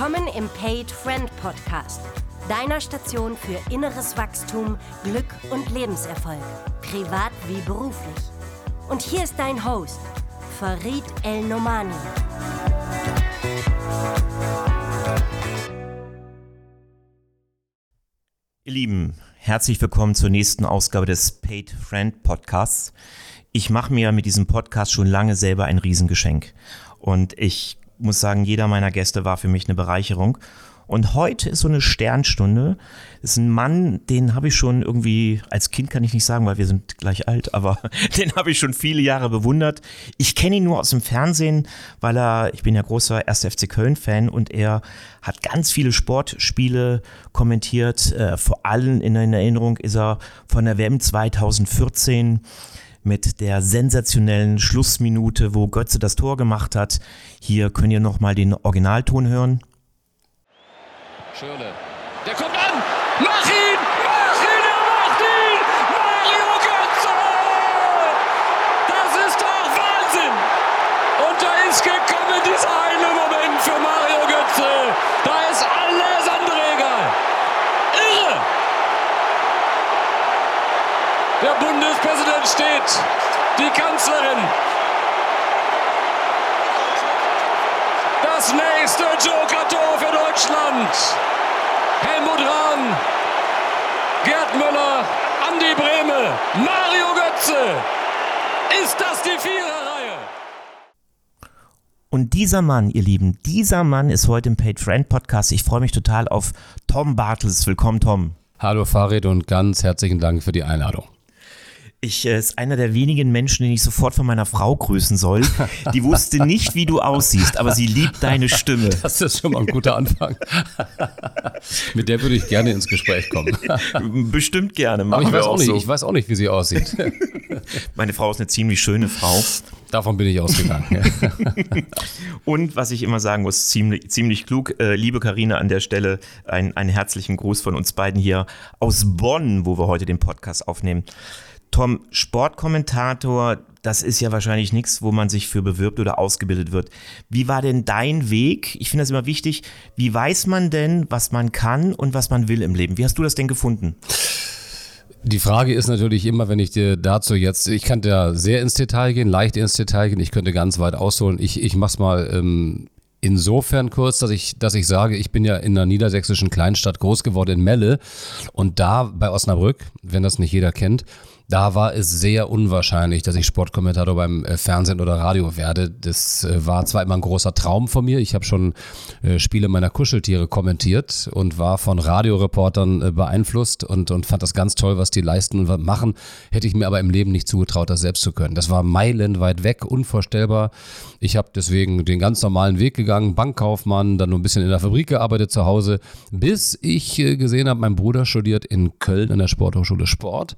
Willkommen im Paid Friend Podcast, deiner Station für inneres Wachstum, Glück und Lebenserfolg, privat wie beruflich. Und hier ist dein Host, Farid El Nomani. Ihr Lieben, herzlich willkommen zur nächsten Ausgabe des Paid Friend Podcasts. Ich mache mir mit diesem Podcast schon lange selber ein Riesengeschenk. Und ich muss sagen, jeder meiner Gäste war für mich eine Bereicherung. Und heute ist so eine Sternstunde. Ist ein Mann, den habe ich schon irgendwie, als Kind kann ich nicht sagen, weil wir sind gleich alt, aber den habe ich schon viele Jahre bewundert. Ich kenne ihn nur aus dem Fernsehen, weil er, ich bin ja großer 1. FC Köln-Fan und er hat ganz viele Sportspiele kommentiert. Äh, vor allem in Erinnerung ist er von der WM 2014 mit der sensationellen Schlussminute, wo Götze das Tor gemacht hat. Hier könnt ihr nochmal den Originalton hören. Schöne. Der kommt an! Mach ihn! Bundespräsident steht. Die Kanzlerin. Das nächste Joker-Tor für Deutschland. Helmut Rahn, Gerd Müller, Andi Brehme, Mario Götze. Ist das die Viererreihe? Und dieser Mann, ihr Lieben, dieser Mann ist heute im Paid Friend Podcast. Ich freue mich total auf Tom Bartels. Willkommen, Tom. Hallo Farid und ganz herzlichen Dank für die Einladung. Ich äh, ist einer der wenigen Menschen, den ich sofort von meiner Frau grüßen soll. Die wusste nicht, wie du aussiehst, aber sie liebt deine Stimme. Das ist schon mal ein guter Anfang. Mit der würde ich gerne ins Gespräch kommen. Bestimmt gerne. Aber Machen ich wir weiß, auch auch nicht, so. ich weiß auch nicht, wie sie aussieht. Meine Frau ist eine ziemlich schöne Frau. Davon bin ich ausgegangen. Und was ich immer sagen muss, ziemlich, ziemlich klug. Äh, liebe Karina an der Stelle, ein, einen herzlichen Gruß von uns beiden hier aus Bonn, wo wir heute den Podcast aufnehmen. Tom, Sportkommentator, das ist ja wahrscheinlich nichts, wo man sich für bewirbt oder ausgebildet wird. Wie war denn dein Weg? Ich finde das immer wichtig. Wie weiß man denn, was man kann und was man will im Leben? Wie hast du das denn gefunden? Die Frage ist natürlich immer, wenn ich dir dazu jetzt, ich kann da sehr ins Detail gehen, leicht ins Detail gehen, ich könnte ganz weit ausholen. Ich, ich mach's mal ähm, insofern kurz, dass ich, dass ich sage, ich bin ja in einer niedersächsischen Kleinstadt groß geworden in Melle und da bei Osnabrück, wenn das nicht jeder kennt, da war es sehr unwahrscheinlich, dass ich Sportkommentator beim äh, Fernsehen oder Radio werde. Das äh, war zwar immer ein großer Traum von mir. Ich habe schon äh, Spiele meiner Kuscheltiere kommentiert und war von Radioreportern beeinflusst und, und fand das ganz toll, was die leisten und machen. Hätte ich mir aber im Leben nicht zugetraut, das selbst zu können. Das war meilenweit weg, unvorstellbar. Ich habe deswegen den ganz normalen Weg gegangen, Bankkaufmann, dann nur ein bisschen in der Fabrik gearbeitet zu Hause, bis ich gesehen habe, mein Bruder studiert in Köln an der Sporthochschule Sport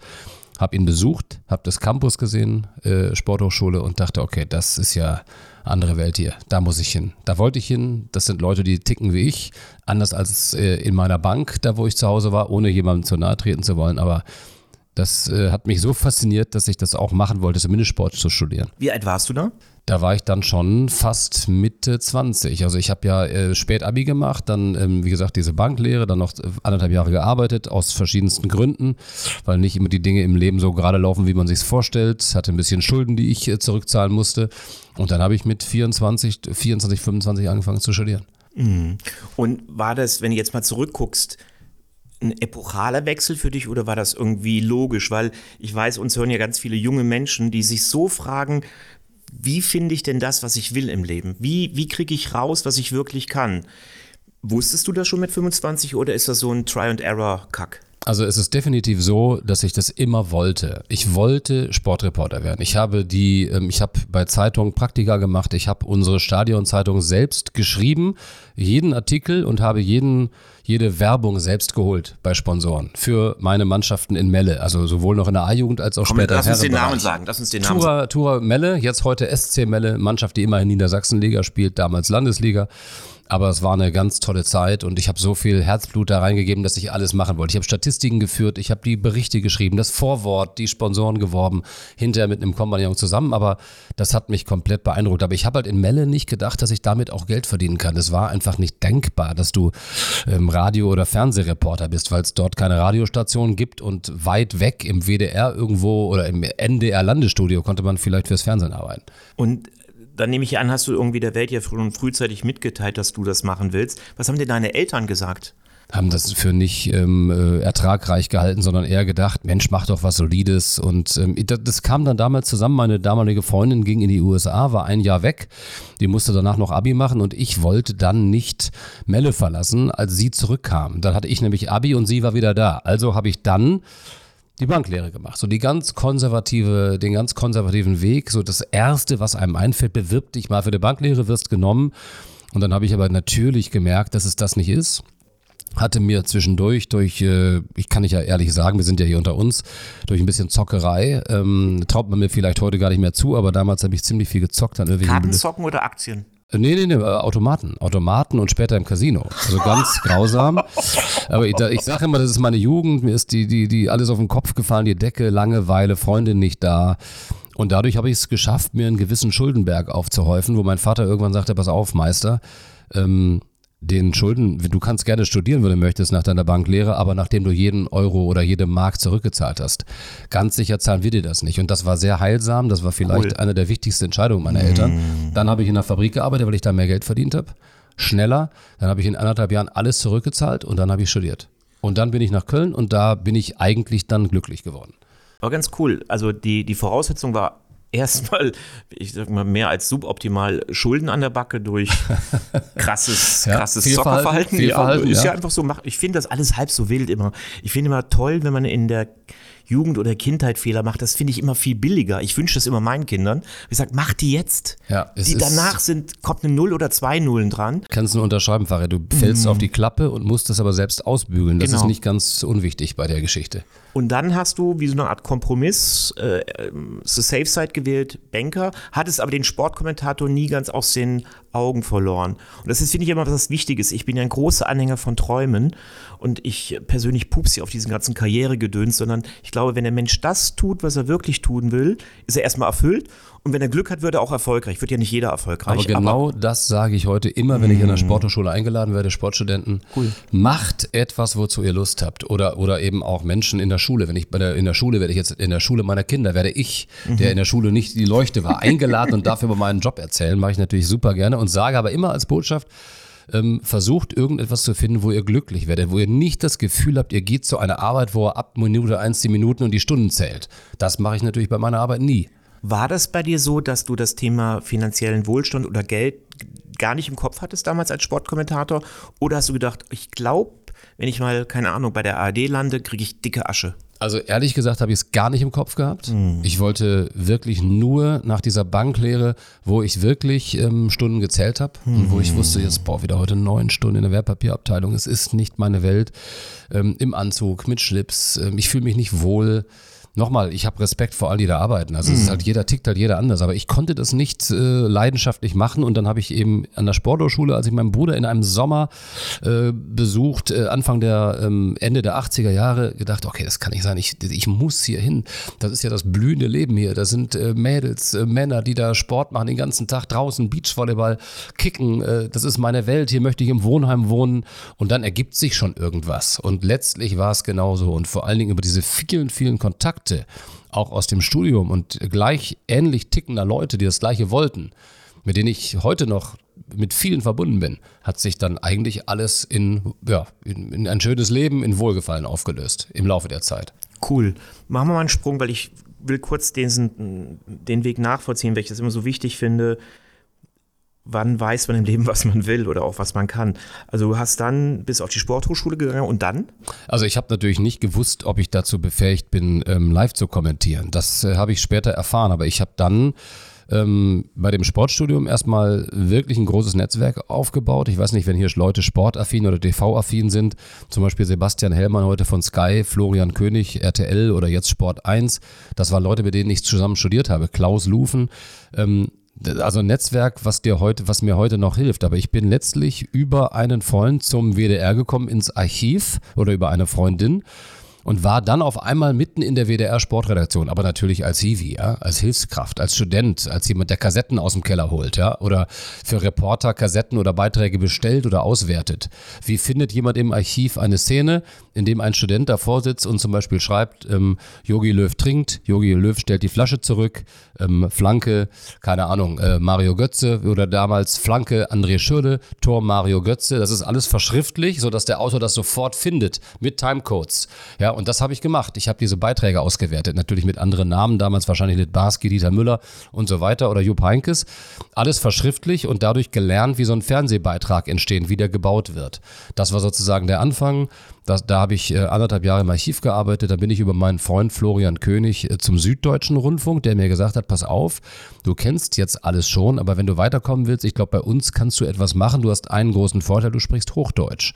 habe ihn besucht, habe das Campus gesehen, äh, Sporthochschule und dachte, okay, das ist ja andere Welt hier. Da muss ich hin. Da wollte ich hin. Das sind Leute, die ticken wie ich, anders als äh, in meiner Bank, da wo ich zu Hause war, ohne jemandem zu nahe treten zu wollen. Aber das äh, hat mich so fasziniert, dass ich das auch machen wollte, zumindest Sport zu studieren. Wie alt warst du da? Da war ich dann schon fast Mitte 20. Also ich habe ja äh, spät Abi gemacht, dann ähm, wie gesagt diese Banklehre, dann noch anderthalb Jahre gearbeitet aus verschiedensten Gründen, weil nicht immer die Dinge im Leben so gerade laufen, wie man sich vorstellt. Hatte ein bisschen Schulden, die ich äh, zurückzahlen musste. Und dann habe ich mit 24, 24, 25 angefangen zu studieren. Und war das, wenn du jetzt mal zurückguckst, ein epochaler Wechsel für dich oder war das irgendwie logisch? Weil ich weiß, uns hören ja ganz viele junge Menschen, die sich so fragen, wie finde ich denn das, was ich will im Leben? Wie, wie kriege ich raus, was ich wirklich kann? Wusstest du das schon mit 25 oder ist das so ein Try-and-Error-Kack? Also es ist definitiv so, dass ich das immer wollte. Ich wollte Sportreporter werden. Ich habe die, ähm, ich habe bei Zeitungen Praktika gemacht. Ich habe unsere Stadionzeitung selbst geschrieben, jeden Artikel und habe jeden, jede Werbung selbst geholt bei Sponsoren für meine Mannschaften in Melle. Also sowohl noch in der A-Jugend als auch Komm, später lass uns den. Namen sagen. Lass uns den Namen sagen. Tura, Tura Melle, jetzt heute SC Melle, Mannschaft, die immer in Niedersachsenliga spielt, damals Landesliga. Aber es war eine ganz tolle Zeit und ich habe so viel Herzblut da reingegeben, dass ich alles machen wollte. Ich habe Statistiken geführt, ich habe die Berichte geschrieben, das Vorwort, die Sponsoren geworben, hinterher mit einem Kompagnon zusammen, aber das hat mich komplett beeindruckt. Aber ich habe halt in Melle nicht gedacht, dass ich damit auch Geld verdienen kann. Es war einfach nicht denkbar, dass du ähm, Radio- oder Fernsehreporter bist, weil es dort keine Radiostation gibt und weit weg im WDR irgendwo oder im NDR-Landesstudio konnte man vielleicht fürs Fernsehen arbeiten. Und dann nehme ich an, hast du irgendwie der Welt ja und frühzeitig mitgeteilt, dass du das machen willst. Was haben dir deine Eltern gesagt? haben das für nicht ähm, äh, ertragreich gehalten, sondern eher gedacht, Mensch, mach doch was Solides. Und ähm, das, das, kam dann damals zusammen. Meine damalige Freundin ging in die USA, war ein Jahr weg. Die musste danach noch Abi machen und ich wollte dann nicht Melle verlassen, als sie zurückkam. Dann hatte ich nämlich Abi und sie war wieder da. Also habe ich dann die Banklehre gemacht. So die ganz konservative, den ganz konservativen Weg. So das erste, was einem einfällt, bewirb dich mal für die Banklehre, wirst genommen. Und dann habe ich aber natürlich gemerkt, dass es das nicht ist. Hatte mir zwischendurch durch, äh, ich kann nicht ja ehrlich sagen, wir sind ja hier unter uns, durch ein bisschen Zockerei, ähm, traut man mir vielleicht heute gar nicht mehr zu, aber damals habe ich ziemlich viel gezockt. An Kartenzocken oder Aktien? Nee, nee, nee, äh, Automaten. Automaten und später im Casino. Also ganz grausam. Aber ich, ich sage immer, das ist meine Jugend. Mir ist die, die, die alles auf den Kopf gefallen, die Decke, Langeweile, Freundin nicht da. Und dadurch habe ich es geschafft, mir einen gewissen Schuldenberg aufzuhäufen, wo mein Vater irgendwann sagte, pass auf, Meister, ähm, den Schulden, du kannst gerne studieren, wenn du möchtest, nach deiner Banklehre, aber nachdem du jeden Euro oder jede Mark zurückgezahlt hast. Ganz sicher zahlen wir dir das nicht. Und das war sehr heilsam. Das war vielleicht cool. eine der wichtigsten Entscheidungen meiner Eltern. Mm. Dann habe ich in der Fabrik gearbeitet, weil ich da mehr Geld verdient habe. Schneller. Dann habe ich in anderthalb Jahren alles zurückgezahlt und dann habe ich studiert. Und dann bin ich nach Köln und da bin ich eigentlich dann glücklich geworden. War ganz cool. Also die, die Voraussetzung war erstmal, ich sag mal, mehr als suboptimal Schulden an der Backe durch krasses, ja, krasses Zockerverhalten. Ja, ist ja einfach so, ich finde das alles halb so wild immer. Ich finde immer toll, wenn man in der Jugend- oder Kindheit Fehler macht, das finde ich immer viel billiger. Ich wünsche das immer meinen Kindern. Ich sage, mach die jetzt. Ja, die danach sind, kommt eine Null oder zwei Nullen dran. Kannst du nur unterschreiben, Fahrrad. Du fällst mm. auf die Klappe und musst das aber selbst ausbügeln. Das genau. ist nicht ganz unwichtig bei der Geschichte. Und dann hast du wie so eine Art Kompromiss äh, The Safe Side gewählt, Banker, hattest aber den Sportkommentator nie ganz aus den Augen verloren. Und das ist, finde ich, immer was Wichtiges. Ich bin ja ein großer Anhänger von Träumen und ich persönlich pups hier auf diesen ganzen Karrieregedöns, sondern ich glaube, wenn der Mensch das tut, was er wirklich tun will, ist er erstmal erfüllt und wenn er Glück hat, wird er auch erfolgreich. Wird ja nicht jeder erfolgreich. Aber genau aber das sage ich heute immer, wenn ich in der mm. Sporthochschule eingeladen werde, Sportstudenten. Cool. Macht etwas, wozu ihr Lust habt. Oder, oder eben auch Menschen in der Schule. Wenn ich bei der, in der Schule werde ich jetzt in der Schule meiner Kinder, werde ich, mhm. der in der Schule nicht die Leuchte war, eingeladen und dafür über meinen Job erzählen. Mache ich natürlich super gerne und sage aber immer als Botschaft, ähm, versucht irgendetwas zu finden, wo ihr glücklich werdet, wo ihr nicht das Gefühl habt, ihr geht zu einer Arbeit, wo ihr ab Minute eins die Minuten und die Stunden zählt. Das mache ich natürlich bei meiner Arbeit nie. War das bei dir so, dass du das Thema finanziellen Wohlstand oder Geld gar nicht im Kopf hattest damals als Sportkommentator? Oder hast du gedacht, ich glaube, wenn ich mal, keine Ahnung, bei der ARD lande, kriege ich dicke Asche? Also ehrlich gesagt habe ich es gar nicht im Kopf gehabt. Mhm. Ich wollte wirklich nur nach dieser Banklehre, wo ich wirklich ähm, Stunden gezählt habe mhm. und wo ich wusste, jetzt boah, wieder heute neun Stunden in der Wertpapierabteilung. Es ist nicht meine Welt. Ähm, Im Anzug, mit Schlips. Ähm, ich fühle mich nicht wohl nochmal, ich habe Respekt vor all die da arbeiten. Also mhm. es ist halt jeder tickt halt jeder anders. Aber ich konnte das nicht äh, leidenschaftlich machen und dann habe ich eben an der Sporthochschule, als ich meinen Bruder in einem Sommer äh, besucht, äh, Anfang der ähm, Ende der 80er Jahre, gedacht, okay, das kann nicht sein. Ich, ich muss hier hin. Das ist ja das blühende Leben hier. Da sind äh, Mädels, äh, Männer, die da Sport machen den ganzen Tag draußen, Beachvolleyball, kicken. Äh, das ist meine Welt. Hier möchte ich im Wohnheim wohnen. Und dann ergibt sich schon irgendwas. Und letztlich war es genauso. Und vor allen Dingen über diese vielen, vielen Kontakte Kontakte, auch aus dem Studium und gleich ähnlich tickender Leute, die das gleiche wollten, mit denen ich heute noch mit vielen verbunden bin, hat sich dann eigentlich alles in, ja, in, in ein schönes Leben, in Wohlgefallen aufgelöst im Laufe der Zeit. Cool. Machen wir mal einen Sprung, weil ich will kurz den, den Weg nachvollziehen, weil ich das immer so wichtig finde wann weiß man im Leben, was man will oder auch was man kann. Also du hast dann bis auf die Sporthochschule gegangen und dann? Also ich habe natürlich nicht gewusst, ob ich dazu befähigt bin, ähm, live zu kommentieren. Das äh, habe ich später erfahren, aber ich habe dann ähm, bei dem Sportstudium erstmal wirklich ein großes Netzwerk aufgebaut. Ich weiß nicht, wenn hier Leute sportaffin oder TV-affin sind, zum Beispiel Sebastian Hellmann heute von Sky, Florian König, RTL oder jetzt Sport 1. Das waren Leute, mit denen ich zusammen studiert habe. Klaus Lufen. Ähm, also ein Netzwerk, was dir heute, was mir heute noch hilft. Aber ich bin letztlich über einen Freund zum WDR gekommen ins Archiv oder über eine Freundin und war dann auf einmal mitten in der WDR-Sportredaktion, aber natürlich als Hiwi, ja, als Hilfskraft, als Student, als jemand, der Kassetten aus dem Keller holt, ja, oder für Reporter Kassetten oder Beiträge bestellt oder auswertet. Wie findet jemand im Archiv eine Szene, in dem ein Student davor sitzt und zum Beispiel schreibt, ähm, Yogi Löw trinkt, Yogi Löw stellt die Flasche zurück, ähm, Flanke, keine Ahnung, äh, Mario Götze oder damals Flanke André Schürle, Tor Mario Götze, das ist alles verschriftlich, sodass der Autor das sofort findet mit Timecodes. Ja, und das habe ich gemacht. Ich habe diese Beiträge ausgewertet, natürlich mit anderen Namen, damals wahrscheinlich Litbarski, Dieter Müller und so weiter oder Jupp Heinkes. Alles verschriftlich und dadurch gelernt, wie so ein Fernsehbeitrag entsteht, wie der gebaut wird. Das war sozusagen der Anfang. Das, da habe ich äh, anderthalb Jahre im Archiv gearbeitet. Da bin ich über meinen Freund Florian König äh, zum Süddeutschen Rundfunk, der mir gesagt hat, pass auf, du kennst jetzt alles schon, aber wenn du weiterkommen willst, ich glaube, bei uns kannst du etwas machen. Du hast einen großen Vorteil, du sprichst Hochdeutsch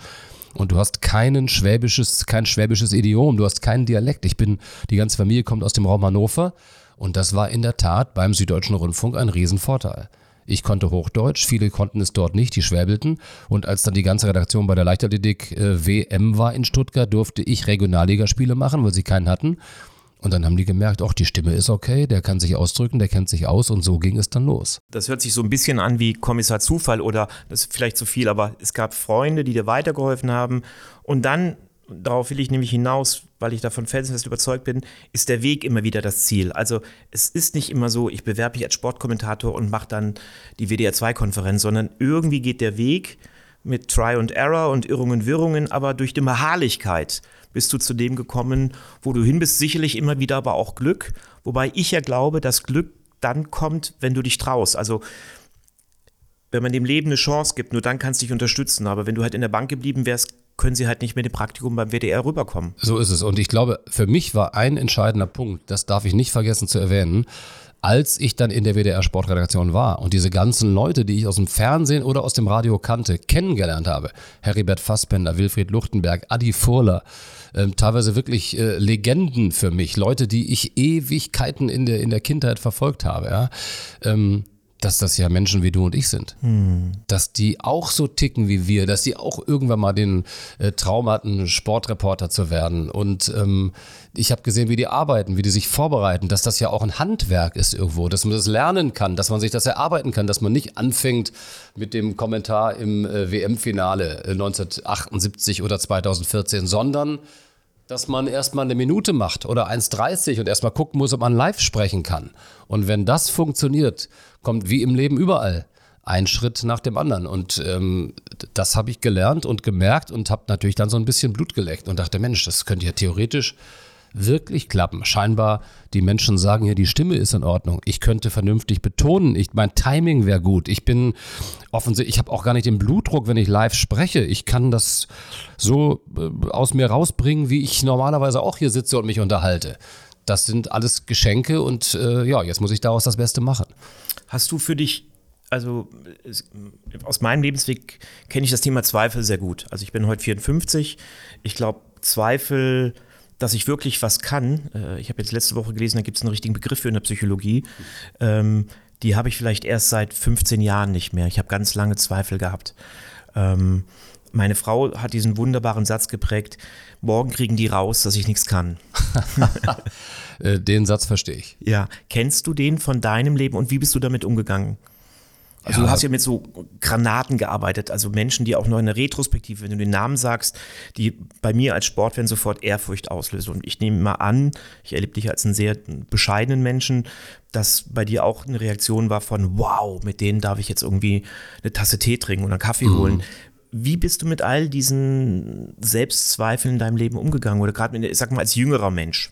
und du hast keinen schwäbisches, kein schwäbisches Idiom, du hast keinen Dialekt. Ich bin, die ganze Familie kommt aus dem Raum Hannover und das war in der Tat beim Süddeutschen Rundfunk ein Riesenvorteil. Ich konnte Hochdeutsch, viele konnten es dort nicht, die schwäbelten. Und als dann die ganze Redaktion bei der Leichtathletik äh, WM war in Stuttgart, durfte ich Regionalligaspiele machen, weil sie keinen hatten. Und dann haben die gemerkt, auch die Stimme ist okay, der kann sich ausdrücken, der kennt sich aus und so ging es dann los. Das hört sich so ein bisschen an wie Kommissar Zufall oder das ist vielleicht zu viel, aber es gab Freunde, die dir weitergeholfen haben und dann, darauf will ich nämlich hinaus, weil ich davon felsenfest überzeugt bin, ist der Weg immer wieder das Ziel. Also es ist nicht immer so, ich bewerbe mich als Sportkommentator und mache dann die WDR2-Konferenz, sondern irgendwie geht der Weg mit Try and Error und Irrungen, Wirrungen, aber durch die Beharrlichkeit bist du zu dem gekommen, wo du hin bist. Sicherlich immer wieder aber auch Glück. Wobei ich ja glaube, dass Glück dann kommt, wenn du dich traust. Also wenn man dem Leben eine Chance gibt, nur dann kannst du dich unterstützen. Aber wenn du halt in der Bank geblieben wärst, können sie halt nicht mit dem Praktikum beim WDR rüberkommen. So ist es. Und ich glaube, für mich war ein entscheidender Punkt, das darf ich nicht vergessen zu erwähnen, als ich dann in der WDR Sportredaktion war und diese ganzen Leute, die ich aus dem Fernsehen oder aus dem Radio kannte, kennengelernt habe, Heribert Fassbender, Wilfried Luchtenberg, Adi Furler, äh, teilweise wirklich äh, Legenden für mich, Leute, die ich Ewigkeiten in der, in der Kindheit verfolgt habe, ja, ähm, dass das ja Menschen wie du und ich sind. Hm. Dass die auch so ticken wie wir, dass die auch irgendwann mal den äh, Traum hatten, Sportreporter zu werden. Und ähm, ich habe gesehen, wie die arbeiten, wie die sich vorbereiten, dass das ja auch ein Handwerk ist irgendwo, dass man das lernen kann, dass man sich das erarbeiten kann, dass man nicht anfängt mit dem Kommentar im äh, WM-Finale äh, 1978 oder 2014, sondern dass man erstmal eine Minute macht oder 1,30 und erstmal gucken muss, ob man live sprechen kann. Und wenn das funktioniert, kommt wie im Leben überall ein Schritt nach dem anderen. Und ähm, das habe ich gelernt und gemerkt und habe natürlich dann so ein bisschen Blut geleckt und dachte, Mensch, das könnte ja theoretisch wirklich klappen. Scheinbar, die Menschen sagen ja, die Stimme ist in Ordnung. Ich könnte vernünftig betonen. Ich, mein Timing wäre gut. Ich bin offensichtlich, ich habe auch gar nicht den Blutdruck, wenn ich live spreche. Ich kann das so äh, aus mir rausbringen, wie ich normalerweise auch hier sitze und mich unterhalte. Das sind alles Geschenke und äh, ja, jetzt muss ich daraus das Beste machen. Hast du für dich also aus meinem Lebensweg kenne ich das Thema Zweifel sehr gut. Also ich bin heute 54. Ich glaube, Zweifel dass ich wirklich was kann. Äh, ich habe jetzt letzte Woche gelesen, da gibt es einen richtigen Begriff für in der Psychologie. Ähm, die habe ich vielleicht erst seit 15 Jahren nicht mehr. Ich habe ganz lange Zweifel gehabt. Meine Frau hat diesen wunderbaren Satz geprägt, morgen kriegen die raus, dass ich nichts kann. Äh, den Satz verstehe ich. Ja, kennst du den von deinem Leben und wie bist du damit umgegangen? Also ja. du hast ja mit so Granaten gearbeitet, also Menschen, die auch noch in der Retrospektive, wenn du den Namen sagst, die bei mir als Sportfan sofort Ehrfurcht auslösen. Und ich nehme mal an, ich erlebe dich als einen sehr bescheidenen Menschen, dass bei dir auch eine Reaktion war von, wow, mit denen darf ich jetzt irgendwie eine Tasse Tee trinken oder einen Kaffee mhm. holen. Wie bist du mit all diesen Selbstzweifeln in deinem Leben umgegangen oder gerade, ich sag mal, als jüngerer Mensch?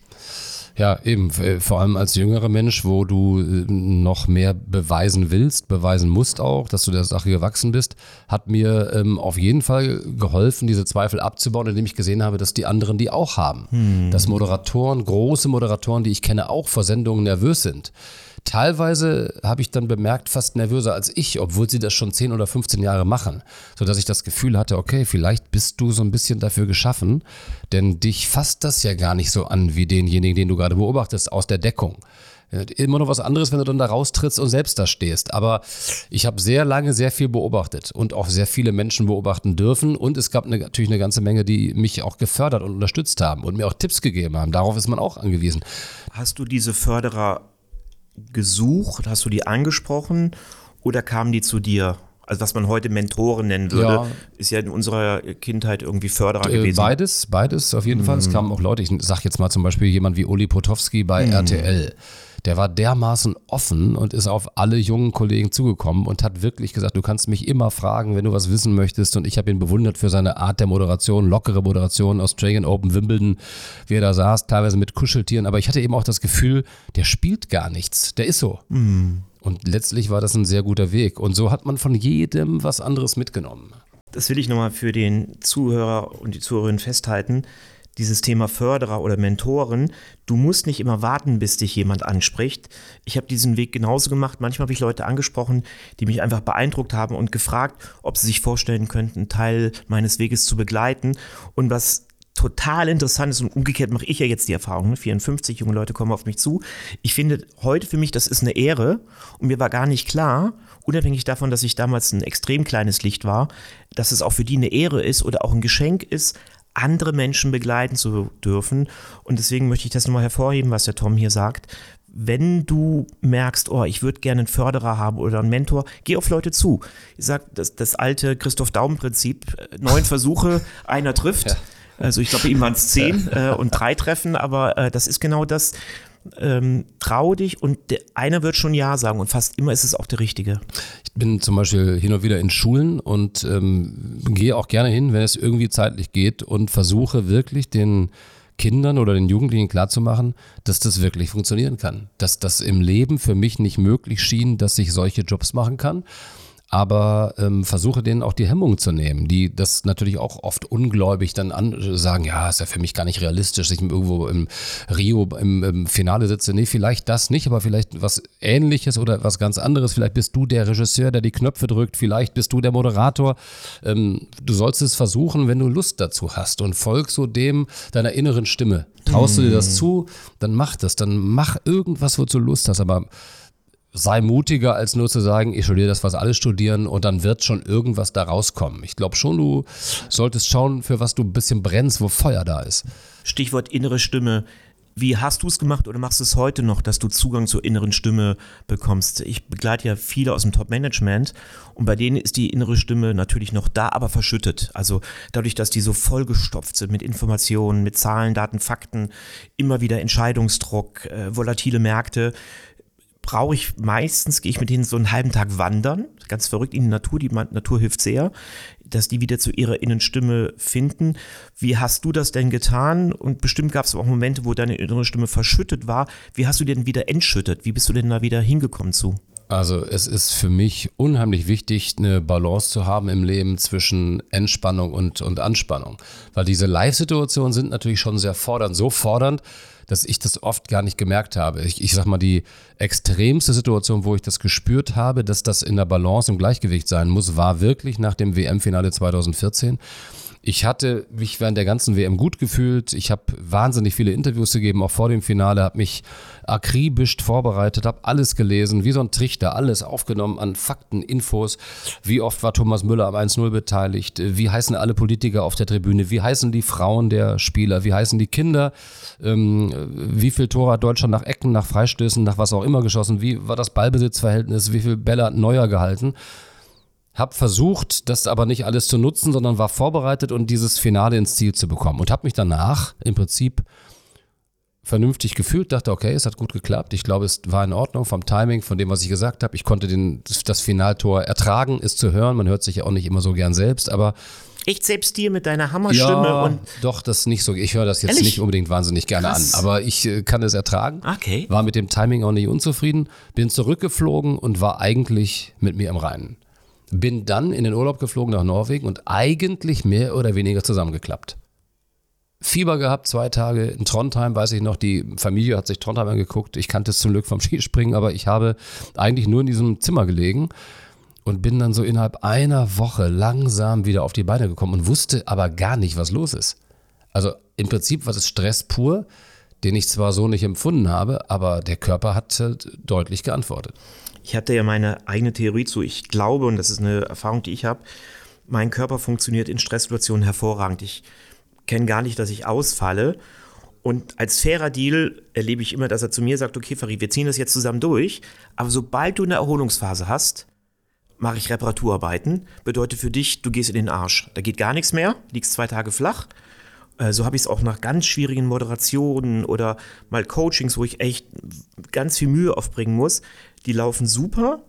Ja, eben, äh, vor allem als jüngerer Mensch, wo du äh, noch mehr beweisen willst, beweisen musst auch, dass du der Sache gewachsen bist, hat mir ähm, auf jeden Fall geholfen, diese Zweifel abzubauen, indem ich gesehen habe, dass die anderen die auch haben. Hm. Dass Moderatoren, große Moderatoren, die ich kenne, auch vor Sendungen nervös sind teilweise habe ich dann bemerkt, fast nervöser als ich, obwohl sie das schon 10 oder 15 Jahre machen, sodass ich das Gefühl hatte, okay, vielleicht bist du so ein bisschen dafür geschaffen, denn dich fasst das ja gar nicht so an wie denjenigen, den du du beobachtest aus der Deckung. Immer noch was anderes, wenn du dann da raustrittst und selbst da stehst. Aber ich habe sehr lange sehr viel beobachtet und auch sehr viele Menschen beobachten dürfen. Und es gab eine, natürlich eine ganze Menge, die mich auch gefördert und unterstützt haben und mir auch Tipps gegeben haben. Darauf ist man auch angewiesen. Hast du diese Förderer gesucht? Hast du die angesprochen oder kamen die zu dir? Also was man heute Mentoren nennen würde, ja. ist ja in unserer Kindheit irgendwie Förderer äh, gewesen. Beides, beides auf jeden mm. Fall. Es mhm. kamen auch Leute, ich sag jetzt mal zum Beispiel jemand wie Uli Potowski bei mm. RTL der war dermaßen offen und ist auf alle jungen Kollegen zugekommen und hat wirklich gesagt, du kannst mich immer fragen, wenn du was wissen möchtest. Und ich habe ihn bewundert für seine Art der Moderation, lockere Moderation, Australian Open, Wimbledon, wie er da saß, teilweise mit Kuscheltieren. Aber ich hatte eben auch das Gefühl, der spielt gar nichts. Der ist so. Mhm. Und letztlich war das ein sehr guter Weg. Und so hat man von jedem was anderes mitgenommen. Das will ich nochmal für den Zuhörer und die Zuhörerin festhalten dieses Thema Förderer oder Mentoren, du musst nicht immer warten, bis dich jemand anspricht. Ich habe diesen Weg genauso gemacht. Manchmal habe ich Leute angesprochen, die mich einfach beeindruckt haben und gefragt, ob sie sich vorstellen könnten, Teil meines Weges zu begleiten. Und was total interessant ist und umgekehrt mache ich ja jetzt die Erfahrung, 54 ne? junge Leute kommen auf mich zu. Ich finde heute für mich, das ist eine Ehre und mir war gar nicht klar, unabhängig davon, dass ich damals ein extrem kleines Licht war, dass es auch für die eine Ehre ist oder auch ein Geschenk ist, andere Menschen begleiten zu dürfen. Und deswegen möchte ich das nochmal hervorheben, was der Tom hier sagt. Wenn du merkst, oh, ich würde gerne einen Förderer haben oder einen Mentor, geh auf Leute zu. Ich sage, das, das alte Christoph Daum-Prinzip, äh, neun Versuche, einer trifft. Ja. Also ich glaube, ihm waren es zehn äh, und drei treffen, aber äh, das ist genau das. Ähm, trau dich und einer wird schon Ja sagen und fast immer ist es auch der Richtige. Ich bin zum Beispiel hin und wieder in Schulen und ähm, gehe auch gerne hin, wenn es irgendwie zeitlich geht und versuche wirklich den Kindern oder den Jugendlichen klarzumachen, dass das wirklich funktionieren kann. Dass das im Leben für mich nicht möglich schien, dass ich solche Jobs machen kann aber ähm, versuche denen auch die Hemmung zu nehmen, die das natürlich auch oft ungläubig dann an, sagen, ja, ist ja für mich gar nicht realistisch, dass ich irgendwo im Rio im, im, Finale sitze. Nee, vielleicht das nicht, aber vielleicht was ähnliches oder was ganz anderes. Vielleicht bist du der Regisseur, der die Knöpfe drückt, vielleicht bist du der Moderator. Ähm, du sollst es versuchen, wenn du Lust dazu hast und folg so dem deiner inneren Stimme. Traust du dir das mm. zu, dann mach das, dann mach irgendwas, wozu du Lust hast, aber sei mutiger, als nur zu sagen, ich studiere das, was alle studieren und dann wird schon irgendwas da rauskommen. Ich glaube schon, du solltest schauen, für was du ein bisschen brennst, wo Feuer da ist. Stichwort innere Stimme. Wie hast du es gemacht oder machst du es heute noch, dass du Zugang zur inneren Stimme bekommst? Ich begleite ja viele aus dem Top-Management und bei denen ist die innere Stimme natürlich noch da, aber verschüttet. Also dadurch, dass die so vollgestopft sind mit Informationen, mit Zahlen, Daten, Fakten, immer wieder Entscheidungsdruck, äh, volatile Märkte, brauche ich meistens, gehe ich mit denen so einen halben Tag wandern, ganz verrückt in die Natur, die Natur hilft sehr, dass die wieder zu ihrer Innenstimme finden. Wie hast du das denn getan? Und bestimmt gab es auch Momente, wo deine innere Stimme verschüttet war. Wie hast du denn wieder entschüttet? Wie bist du denn da wieder hingekommen zu? Also es ist für mich unheimlich wichtig, eine Balance zu haben im Leben zwischen Entspannung und, und Anspannung. Weil diese Live-Situationen sind natürlich schon sehr fordernd, so fordernd, dass ich das oft gar nicht gemerkt habe. Ich, ich sag mal, die extremste Situation, wo ich das gespürt habe, dass das in der Balance im Gleichgewicht sein muss, war wirklich nach dem WM-Finale 2014. Ich hatte mich während der ganzen WM gut gefühlt. Ich habe wahnsinnig viele Interviews gegeben, auch vor dem Finale, habe mich akribisch vorbereitet, habe alles gelesen, wie so ein Trichter, alles aufgenommen an Fakten, Infos. Wie oft war Thomas Müller am 1-0 beteiligt? Wie heißen alle Politiker auf der Tribüne? Wie heißen die Frauen der Spieler? Wie heißen die Kinder? Ähm, wie viel Tore hat Deutschland nach Ecken, nach Freistößen, nach was auch immer geschossen? Wie war das Ballbesitzverhältnis? Wie viel Bälle hat Neuer gehalten? Hab versucht, das aber nicht alles zu nutzen, sondern war vorbereitet und dieses Finale ins Ziel zu bekommen und habe mich danach im Prinzip vernünftig gefühlt, dachte, okay, es hat gut geklappt. Ich glaube, es war in Ordnung vom Timing, von dem, was ich gesagt habe. Ich konnte den, das Finaltor ertragen, es zu hören. Man hört sich ja auch nicht immer so gern selbst, aber Echt selbst dir mit deiner Hammerstimme ja, und. Doch, das nicht so. Ich höre das jetzt Ehrlich? nicht unbedingt wahnsinnig gerne Krass. an, aber ich äh, kann es ertragen. Okay. War mit dem Timing auch nicht unzufrieden, bin zurückgeflogen und war eigentlich mit mir im Reinen. Bin dann in den Urlaub geflogen nach Norwegen und eigentlich mehr oder weniger zusammengeklappt. Fieber gehabt, zwei Tage in Trondheim, weiß ich noch, die Familie hat sich Trondheim angeguckt. Ich kannte es zum Glück vom Skispringen, aber ich habe eigentlich nur in diesem Zimmer gelegen und bin dann so innerhalb einer Woche langsam wieder auf die Beine gekommen und wusste aber gar nicht, was los ist. Also im Prinzip war es Stress pur. den ich zwar so nicht empfunden habe, aber der Körper hat halt deutlich geantwortet. Ich hatte ja meine eigene Theorie zu. Ich glaube, und das ist eine Erfahrung, die ich habe, mein Körper funktioniert in Stresssituationen hervorragend. Ich kenne gar nicht, dass ich ausfalle. Und als fairer Deal erlebe ich immer, dass er zu mir sagt, okay, Farid, wir ziehen das jetzt zusammen durch, aber sobald du eine Erholungsphase hast, mache ich Reparaturarbeiten. Bedeutet für dich, du gehst in den Arsch. Da geht gar nichts mehr, liegst zwei Tage flach. Äh, so habe ich es auch nach ganz schwierigen Moderationen oder mal Coachings, wo ich echt ganz viel Mühe aufbringen muss. Die laufen super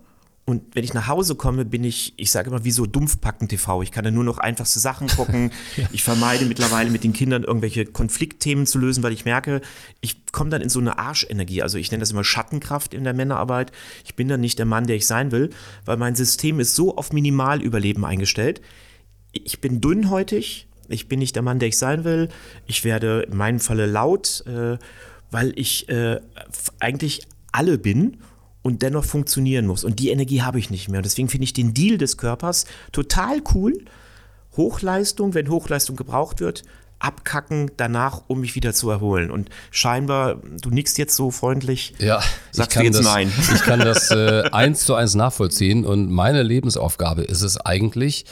und wenn ich nach Hause komme, bin ich, ich sage immer, wie so dumpfpacken TV. Ich kann da nur noch einfachste Sachen gucken. ja. Ich vermeide mittlerweile mit den Kindern irgendwelche Konfliktthemen zu lösen, weil ich merke, ich komme dann in so eine Arschenergie. Also ich nenne das immer Schattenkraft in der Männerarbeit. Ich bin dann nicht der Mann, der ich sein will, weil mein System ist so auf Minimalüberleben eingestellt. Ich bin dünnhäutig. Ich bin nicht der Mann, der ich sein will. Ich werde in meinem Falle laut, äh, weil ich äh, eigentlich alle bin und dennoch funktionieren muss. Und die Energie habe ich nicht mehr. Und deswegen finde ich den Deal des Körpers total cool. Hochleistung, wenn Hochleistung gebraucht wird, abkacken danach, um mich wieder zu erholen. Und scheinbar, du nickst jetzt so freundlich. Ja, sagst du jetzt das, nein. Ich kann das äh, eins zu eins nachvollziehen. Und meine Lebensaufgabe ist es eigentlich,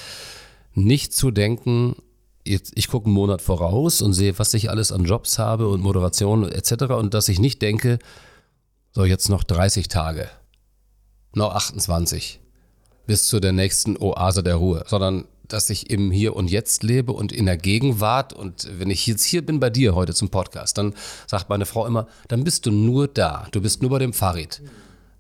nicht zu denken, jetzt, ich gucke einen Monat voraus und sehe, was ich alles an Jobs habe und Moderation etc. Und dass ich nicht denke, so, jetzt noch 30 Tage. Noch 28. Bis zu der nächsten Oase der Ruhe. Sondern, dass ich im Hier und Jetzt lebe und in der Gegenwart. Und wenn ich jetzt hier bin bei dir heute zum Podcast, dann sagt meine Frau immer, dann bist du nur da. Du bist nur bei dem Fahrrad.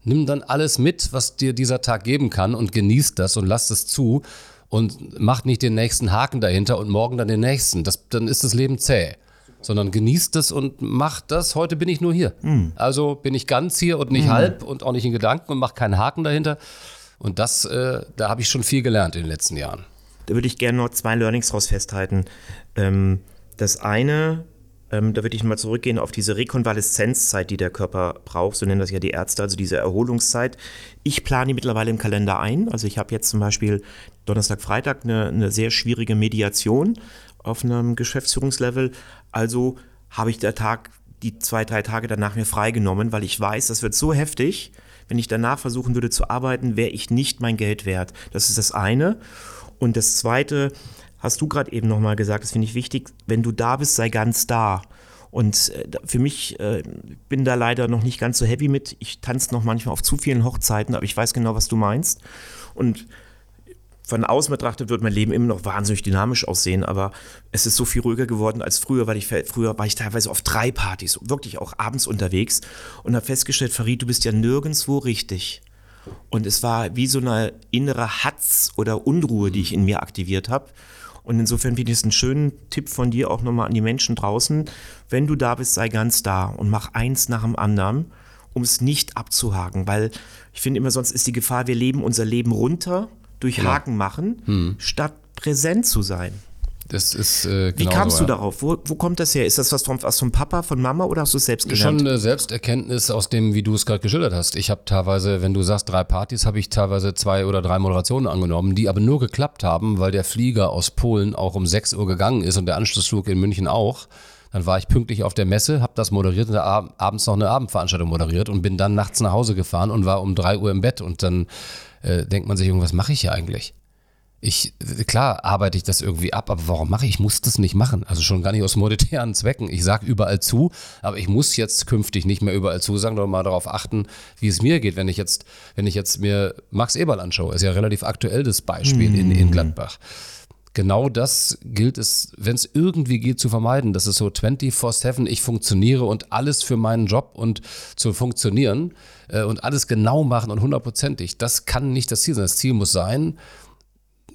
Nimm dann alles mit, was dir dieser Tag geben kann und genieß das und lass es zu und mach nicht den nächsten Haken dahinter und morgen dann den nächsten. Das, dann ist das Leben zäh sondern genießt es und macht das. Heute bin ich nur hier. Mhm. Also bin ich ganz hier und nicht mhm. halb und auch nicht in Gedanken und mache keinen Haken dahinter. Und das, äh, da habe ich schon viel gelernt in den letzten Jahren. Da würde ich gerne noch zwei Learnings raus festhalten. Ähm, das eine, ähm, da würde ich mal zurückgehen auf diese Rekonvaleszenzzeit, die der Körper braucht, so nennen das ja die Ärzte, also diese Erholungszeit. Ich plane die mittlerweile im Kalender ein. Also ich habe jetzt zum Beispiel Donnerstag, Freitag eine, eine sehr schwierige Mediation auf einem Geschäftsführungslevel. Also habe ich der Tag, die zwei, drei Tage danach mir freigenommen, weil ich weiß, das wird so heftig. Wenn ich danach versuchen würde zu arbeiten, wäre ich nicht mein Geld wert. Das ist das eine. Und das zweite, hast du gerade eben nochmal gesagt, das finde ich wichtig, wenn du da bist, sei ganz da. Und äh, für mich äh, bin da leider noch nicht ganz so heavy mit. Ich tanze noch manchmal auf zu vielen Hochzeiten, aber ich weiß genau, was du meinst. Und von außen betrachtet wird mein Leben immer noch wahnsinnig dynamisch aussehen, aber es ist so viel ruhiger geworden als früher, weil ich früher war ich teilweise auf drei Partys, wirklich auch abends unterwegs und habe festgestellt, Farid, du bist ja nirgendwo richtig. Und es war wie so eine innere Hatz oder Unruhe, die ich in mir aktiviert habe. Und insofern finde ich es einen schönen Tipp von dir auch nochmal an die Menschen draußen. Wenn du da bist, sei ganz da und mach eins nach dem anderen, um es nicht abzuhaken, weil ich finde immer sonst ist die Gefahr, wir leben unser Leben runter durch genau. Haken machen, hm. statt präsent zu sein. Das ist äh, genau Wie kamst so, du ja. darauf? Wo, wo, kommt das her? Ist das was vom, was vom Papa, von Mama oder hast du es selbst gelernt? Schon eine Selbsterkenntnis aus dem, wie du es gerade geschildert hast. Ich habe teilweise, wenn du sagst drei Partys, habe ich teilweise zwei oder drei Moderationen angenommen, die aber nur geklappt haben, weil der Flieger aus Polen auch um 6 Uhr gegangen ist und der Anschlussflug in München auch. Dann war ich pünktlich auf der Messe, habe das moderiert und ab abends noch eine Abendveranstaltung moderiert und bin dann nachts nach Hause gefahren und war um 3 Uhr im Bett und dann äh, denkt man sich, irgendwas mache ich hier eigentlich? Ich, klar arbeite ich das irgendwie ab, aber warum mache ich? Ich muss das nicht machen. Also schon gar nicht aus monetären Zwecken. Ich sage überall zu, aber ich muss jetzt künftig nicht mehr überall zu sagen, sondern mal darauf achten, wie es mir geht. Wenn ich jetzt, wenn ich jetzt mir Max Eberl anschaue, ist ja relativ aktuell das Beispiel mm. in, in Gladbach genau das gilt es, wenn es irgendwie geht, zu vermeiden. Das ist so 24-7, ich funktioniere und alles für meinen Job und zu funktionieren äh, und alles genau machen und hundertprozentig. Das kann nicht das Ziel sein. Das Ziel muss sein,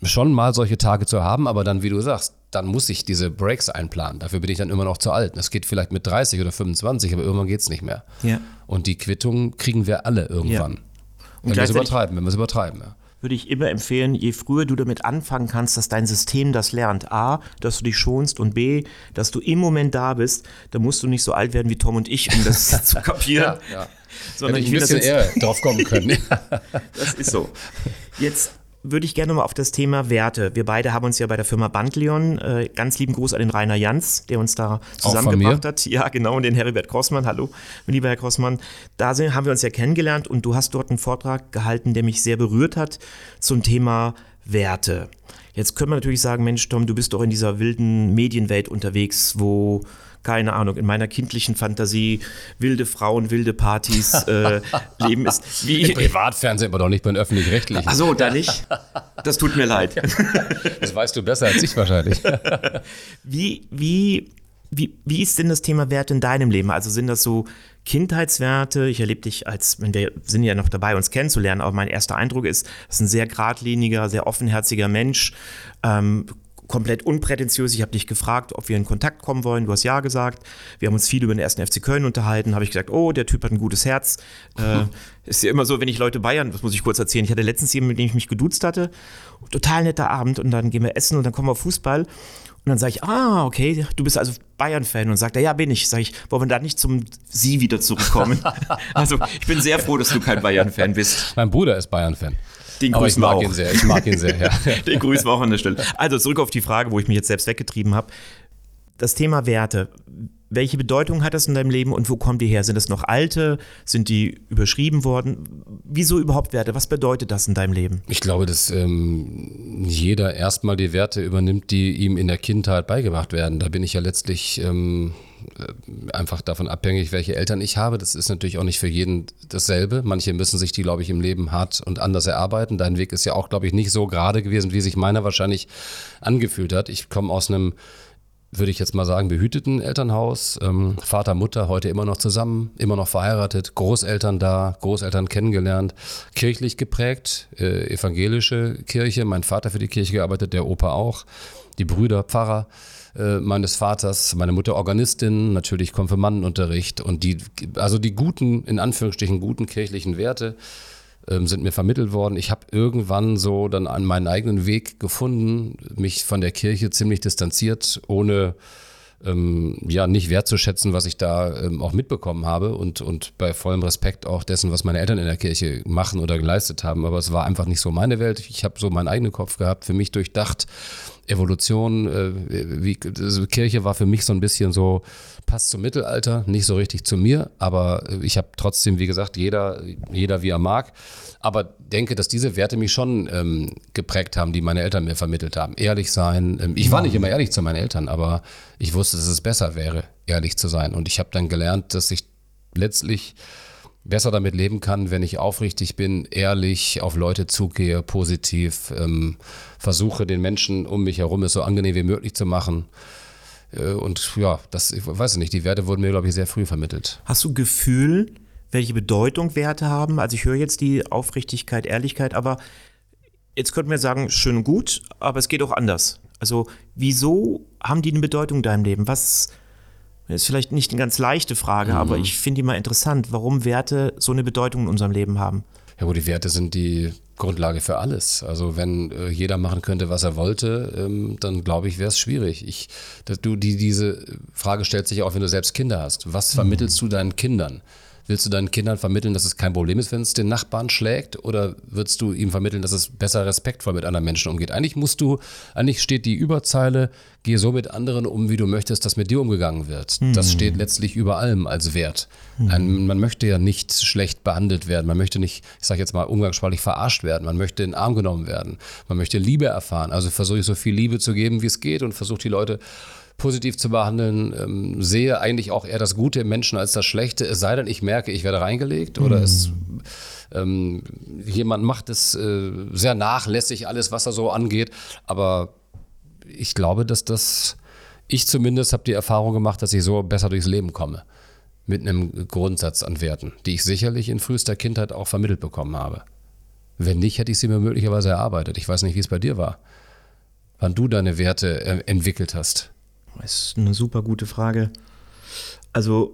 schon mal solche Tage zu haben, aber dann, wie du sagst, dann muss ich diese Breaks einplanen. Dafür bin ich dann immer noch zu alt. Das geht vielleicht mit 30 oder 25, aber irgendwann geht es nicht mehr. Ja. Und die Quittung kriegen wir alle irgendwann. Ja. Und wenn wir es übertreiben, wenn wir es übertreiben. Ja würde ich immer empfehlen, je früher du damit anfangen kannst, dass dein System das lernt. A, dass du dich schonst und B, dass du im Moment da bist, da musst du nicht so alt werden wie Tom und ich, um das zu kapieren. Ja, ja. Sondern Hätte ich, ich ein bisschen eher drauf kommen können. das ist so. Jetzt würde ich gerne mal auf das Thema Werte. Wir beide haben uns ja bei der Firma Bandleon, äh, ganz lieben Gruß an den Rainer Jans, der uns da zusammengebracht hat. Ja, genau, und den Heribert Grossmann. Hallo, lieber Herr Grossmann. Da sind, haben wir uns ja kennengelernt und du hast dort einen Vortrag gehalten, der mich sehr berührt hat zum Thema Werte. Jetzt können wir natürlich sagen, Mensch, Tom, du bist doch in dieser wilden Medienwelt unterwegs, wo keine Ahnung, in meiner kindlichen Fantasie wilde Frauen, wilde Partys äh, leben ist. Wie Im Privatfernsehen, aber doch nicht beim öffentlich-rechtlichen. Ach so, da nicht. Das tut mir leid. Das weißt du besser als ich wahrscheinlich. Wie, wie, wie, wie ist denn das Thema Werte in deinem Leben? Also sind das so Kindheitswerte? Ich erlebe dich als, wenn wir sind ja noch dabei, uns kennenzulernen, aber mein erster Eindruck ist, das ist ein sehr geradliniger, sehr offenherziger Mensch. Ähm, komplett unprätentiös. Ich habe dich gefragt, ob wir in Kontakt kommen wollen. Du hast ja gesagt. Wir haben uns viel über den ersten FC Köln unterhalten. Habe ich gesagt, oh, der Typ hat ein gutes Herz. Äh, ist ja immer so, wenn ich Leute Bayern, das muss ich kurz erzählen. Ich hatte letztens jemanden, mit dem ich mich geduzt hatte. Total netter Abend und dann gehen wir essen und dann kommen wir auf Fußball. Und dann sage ich, ah, okay, du bist also Bayern-Fan. Und sagt er, ja, bin ich. Sage ich, wollen wir da nicht zum Sie wieder zurückkommen? also ich bin sehr froh, dass du kein Bayern-Fan bist. Mein Bruder ist Bayern-Fan. Den grüßen ich mag wir auch. ihn sehr. Ich mag ihn sehr, ja. Den grüßen wir auch an der Stelle. Also zurück auf die Frage, wo ich mich jetzt selbst weggetrieben habe. Das Thema Werte. Welche Bedeutung hat das in deinem Leben und wo kommen die her? Sind das noch alte? Sind die überschrieben worden? Wieso überhaupt Werte? Was bedeutet das in deinem Leben? Ich glaube, dass ähm, jeder erstmal die Werte übernimmt, die ihm in der Kindheit beigebracht werden. Da bin ich ja letztlich ähm, äh, einfach davon abhängig, welche Eltern ich habe. Das ist natürlich auch nicht für jeden dasselbe. Manche müssen sich die, glaube ich, im Leben hart und anders erarbeiten. Dein Weg ist ja auch, glaube ich, nicht so gerade gewesen, wie sich meiner wahrscheinlich angefühlt hat. Ich komme aus einem würde ich jetzt mal sagen, behüteten Elternhaus. Ähm, Vater, Mutter heute immer noch zusammen, immer noch verheiratet, Großeltern da, Großeltern kennengelernt, kirchlich geprägt, äh, evangelische Kirche, mein Vater für die Kirche gearbeitet, der Opa auch, die Brüder Pfarrer äh, meines Vaters, meine Mutter Organistin, natürlich Konfirmandenunterricht und die, also die guten, in Anführungsstrichen guten kirchlichen Werte ähm, sind mir vermittelt worden. Ich habe irgendwann so dann an meinen eigenen Weg gefunden, mich von der Kirche ziemlich distanziert, ohne ähm, ja nicht wertzuschätzen, was ich da ähm, auch mitbekommen habe und, und bei vollem Respekt auch dessen, was meine Eltern in der Kirche machen oder geleistet haben. Aber es war einfach nicht so meine Welt. Ich habe so meinen eigenen Kopf gehabt, für mich durchdacht. Evolution, äh, wie, also Kirche war für mich so ein bisschen so, passt zum Mittelalter, nicht so richtig zu mir, aber ich habe trotzdem, wie gesagt, jeder, jeder wie er mag. Aber denke, dass diese Werte mich schon ähm, geprägt haben, die meine Eltern mir vermittelt haben. Ehrlich sein. Ähm, ich war nicht immer ehrlich zu meinen Eltern, aber ich wusste, dass es besser wäre, ehrlich zu sein. Und ich habe dann gelernt, dass ich letztlich besser damit leben kann, wenn ich aufrichtig bin, ehrlich auf Leute zugehe, positiv, ähm, versuche den Menschen um mich herum es so angenehm wie möglich zu machen. Äh, und ja, das, ich weiß nicht, die Werte wurden mir, glaube ich, sehr früh vermittelt. Hast du Gefühl, welche Bedeutung Werte haben? Also ich höre jetzt die Aufrichtigkeit, Ehrlichkeit, aber jetzt könnten wir sagen, schön und gut, aber es geht auch anders. Also wieso haben die eine Bedeutung in deinem Leben? Was ist vielleicht nicht eine ganz leichte Frage, mhm. aber ich finde die mal interessant, warum Werte so eine Bedeutung in unserem Leben haben. Ja gut, die Werte sind die Grundlage für alles. Also wenn äh, jeder machen könnte, was er wollte, ähm, dann glaube ich, wäre es schwierig. Ich, dass du die, diese Frage stellt sich auch, wenn du selbst Kinder hast. Was vermittelst mhm. du deinen Kindern? Willst du deinen Kindern vermitteln, dass es kein Problem ist, wenn es den Nachbarn schlägt? Oder würdest du ihm vermitteln, dass es besser respektvoll mit anderen Menschen umgeht? Eigentlich musst du, eigentlich steht die Überzeile, gehe so mit anderen um, wie du möchtest, dass mit dir umgegangen wird. Mhm. Das steht letztlich über allem als Wert. Mhm. Ein, man möchte ja nicht schlecht behandelt werden. Man möchte nicht, ich sage jetzt mal umgangssprachlich, verarscht werden. Man möchte in den Arm genommen werden. Man möchte Liebe erfahren. Also versuche ich so viel Liebe zu geben, wie es geht und versuche die Leute positiv zu behandeln, ähm, sehe eigentlich auch eher das Gute im Menschen als das Schlechte, es sei denn, ich merke, ich werde reingelegt oder mm. es ähm, jemand macht es äh, sehr nachlässig, alles, was er so angeht. Aber ich glaube, dass das, ich zumindest habe die Erfahrung gemacht, dass ich so besser durchs Leben komme. Mit einem Grundsatz an Werten, die ich sicherlich in frühester Kindheit auch vermittelt bekommen habe. Wenn nicht, hätte ich sie mir möglicherweise erarbeitet. Ich weiß nicht, wie es bei dir war. Wann du deine Werte äh, entwickelt hast. Das ist eine super gute Frage. Also,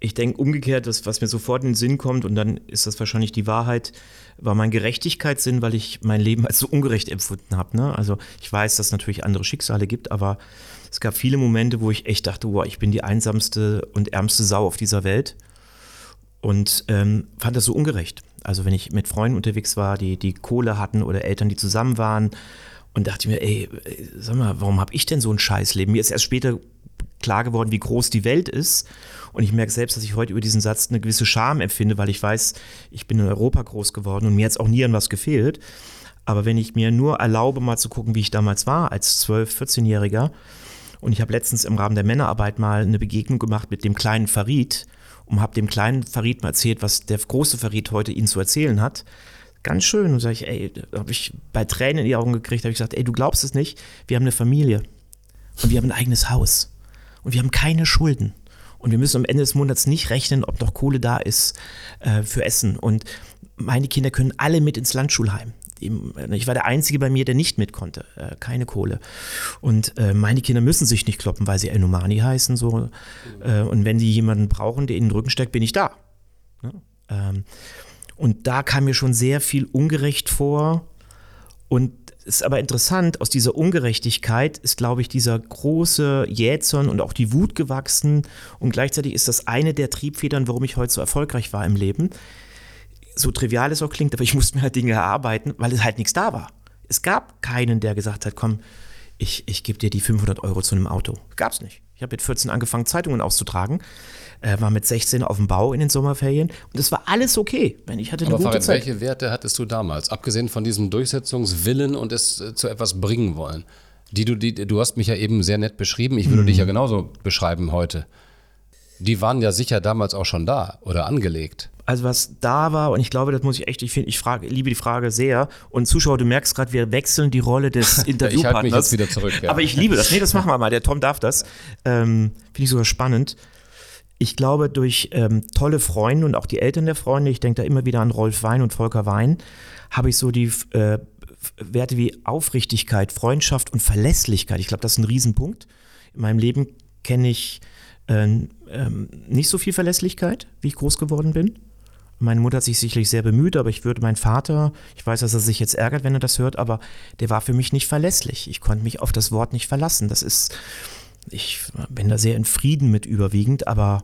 ich denke umgekehrt, das, was mir sofort in den Sinn kommt, und dann ist das wahrscheinlich die Wahrheit, war mein Gerechtigkeitssinn, weil ich mein Leben als so ungerecht empfunden habe. Ne? Also, ich weiß, dass es natürlich andere Schicksale gibt, aber es gab viele Momente, wo ich echt dachte, wow, ich bin die einsamste und ärmste Sau auf dieser Welt und ähm, fand das so ungerecht. Also wenn ich mit Freunden unterwegs war, die, die Kohle hatten oder Eltern, die zusammen waren und dachte mir, ey, sag mal, warum habe ich denn so ein Scheißleben? Mir ist erst später klar geworden, wie groß die Welt ist. Und ich merke selbst, dass ich heute über diesen Satz eine gewisse Scham empfinde, weil ich weiß, ich bin in Europa groß geworden und mir es auch nie an was gefehlt. Aber wenn ich mir nur erlaube, mal zu gucken, wie ich damals war, als 12-, 14-Jähriger, und ich habe letztens im Rahmen der Männerarbeit mal eine Begegnung gemacht mit dem kleinen Farid und habe dem kleinen Farid mal erzählt, was der große Farid heute ihnen zu erzählen hat. Ganz schön. Und sage ich, ey, habe ich bei Tränen in die Augen gekriegt, habe ich gesagt, ey, du glaubst es nicht, wir haben eine Familie und wir haben ein eigenes Haus und wir haben keine Schulden. Und wir müssen am Ende des Monats nicht rechnen, ob noch Kohle da ist äh, für Essen. Und meine Kinder können alle mit ins Landschulheim. Ich war der Einzige bei mir, der nicht mit konnte. Äh, keine Kohle. Und äh, meine Kinder müssen sich nicht kloppen, weil sie Enomani heißen. So. Äh, und wenn sie jemanden brauchen, der ihnen den Rücken steckt, bin ich da. Ja? Ähm, und da kam mir schon sehr viel ungerecht vor. Und es ist aber interessant, aus dieser Ungerechtigkeit ist, glaube ich, dieser große Jähzorn und auch die Wut gewachsen. Und gleichzeitig ist das eine der Triebfedern, warum ich heute so erfolgreich war im Leben so trivial es auch klingt, aber ich musste mir halt Dinge erarbeiten, weil es halt nichts da war. Es gab keinen, der gesagt hat, komm, ich, ich gebe dir die 500 Euro zu einem Auto. Gab es nicht. Ich habe mit 14 angefangen, Zeitungen auszutragen, äh, war mit 16 auf dem Bau in den Sommerferien und es war alles okay. Wenn ich hatte eine Aber gute Farid, Zeit. welche Werte hattest du damals, abgesehen von diesem Durchsetzungswillen und es äh, zu etwas bringen wollen? Die du, die, du hast mich ja eben sehr nett beschrieben, ich würde dich ja genauso beschreiben heute. Die waren ja sicher damals auch schon da oder angelegt. Also was da war, und ich glaube, das muss ich echt, ich finde, ich frage, liebe die Frage sehr. Und Zuschauer, du merkst gerade, wir wechseln die Rolle des Interviewpartners. Ich halte mich jetzt wieder zurück, ja. Aber ich liebe das. Nee, das machen wir mal. Der Tom darf das. Ähm, finde ich sogar spannend. Ich glaube, durch ähm, tolle Freunde und auch die Eltern der Freunde, ich denke da immer wieder an Rolf Wein und Volker Wein, habe ich so die äh, Werte wie Aufrichtigkeit, Freundschaft und Verlässlichkeit. Ich glaube, das ist ein Riesenpunkt. In meinem Leben kenne ich ähm, nicht so viel Verlässlichkeit, wie ich groß geworden bin. Meine Mutter hat sich sicherlich sehr bemüht, aber ich würde meinen Vater, ich weiß, dass er sich jetzt ärgert, wenn er das hört, aber der war für mich nicht verlässlich. Ich konnte mich auf das Wort nicht verlassen. Das ist, ich bin da sehr in Frieden mit überwiegend, aber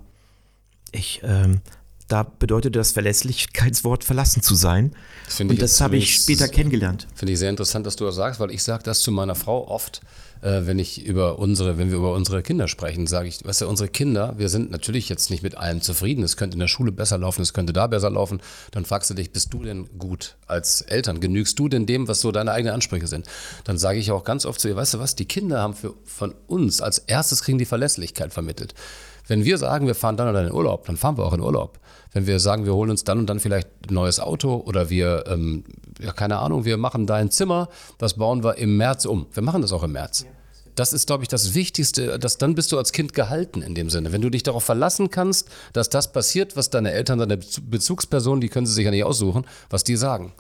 ich, ähm, da bedeutet das Verlässlichkeitswort verlassen zu sein. Das Und das habe ich später kennengelernt. Finde ich sehr interessant, dass du das sagst, weil ich sage das zu meiner Frau oft, äh, wenn ich über unsere, wenn wir über unsere Kinder sprechen, sage ich, weißt du, unsere Kinder, wir sind natürlich jetzt nicht mit allem zufrieden. Es könnte in der Schule besser laufen, es könnte da besser laufen. Dann fragst du dich, bist du denn gut als Eltern? Genügst du denn dem, was so deine eigenen Ansprüche sind? Dann sage ich auch ganz oft zu ihr, weißt du was, die Kinder haben für, von uns als erstes kriegen die Verlässlichkeit vermittelt. Wenn wir sagen, wir fahren dann oder in Urlaub, dann fahren wir auch in Urlaub. Wenn wir sagen, wir holen uns dann und dann vielleicht ein neues Auto oder wir, ähm, ja, keine Ahnung, wir machen dein Zimmer, das bauen wir im März um. Wir machen das auch im März. Das ist, glaube ich, das Wichtigste, dass dann bist du als Kind gehalten in dem Sinne. Wenn du dich darauf verlassen kannst, dass das passiert, was deine Eltern, deine Bezu- Bezugspersonen, die können sie sich ja nicht aussuchen, was die sagen.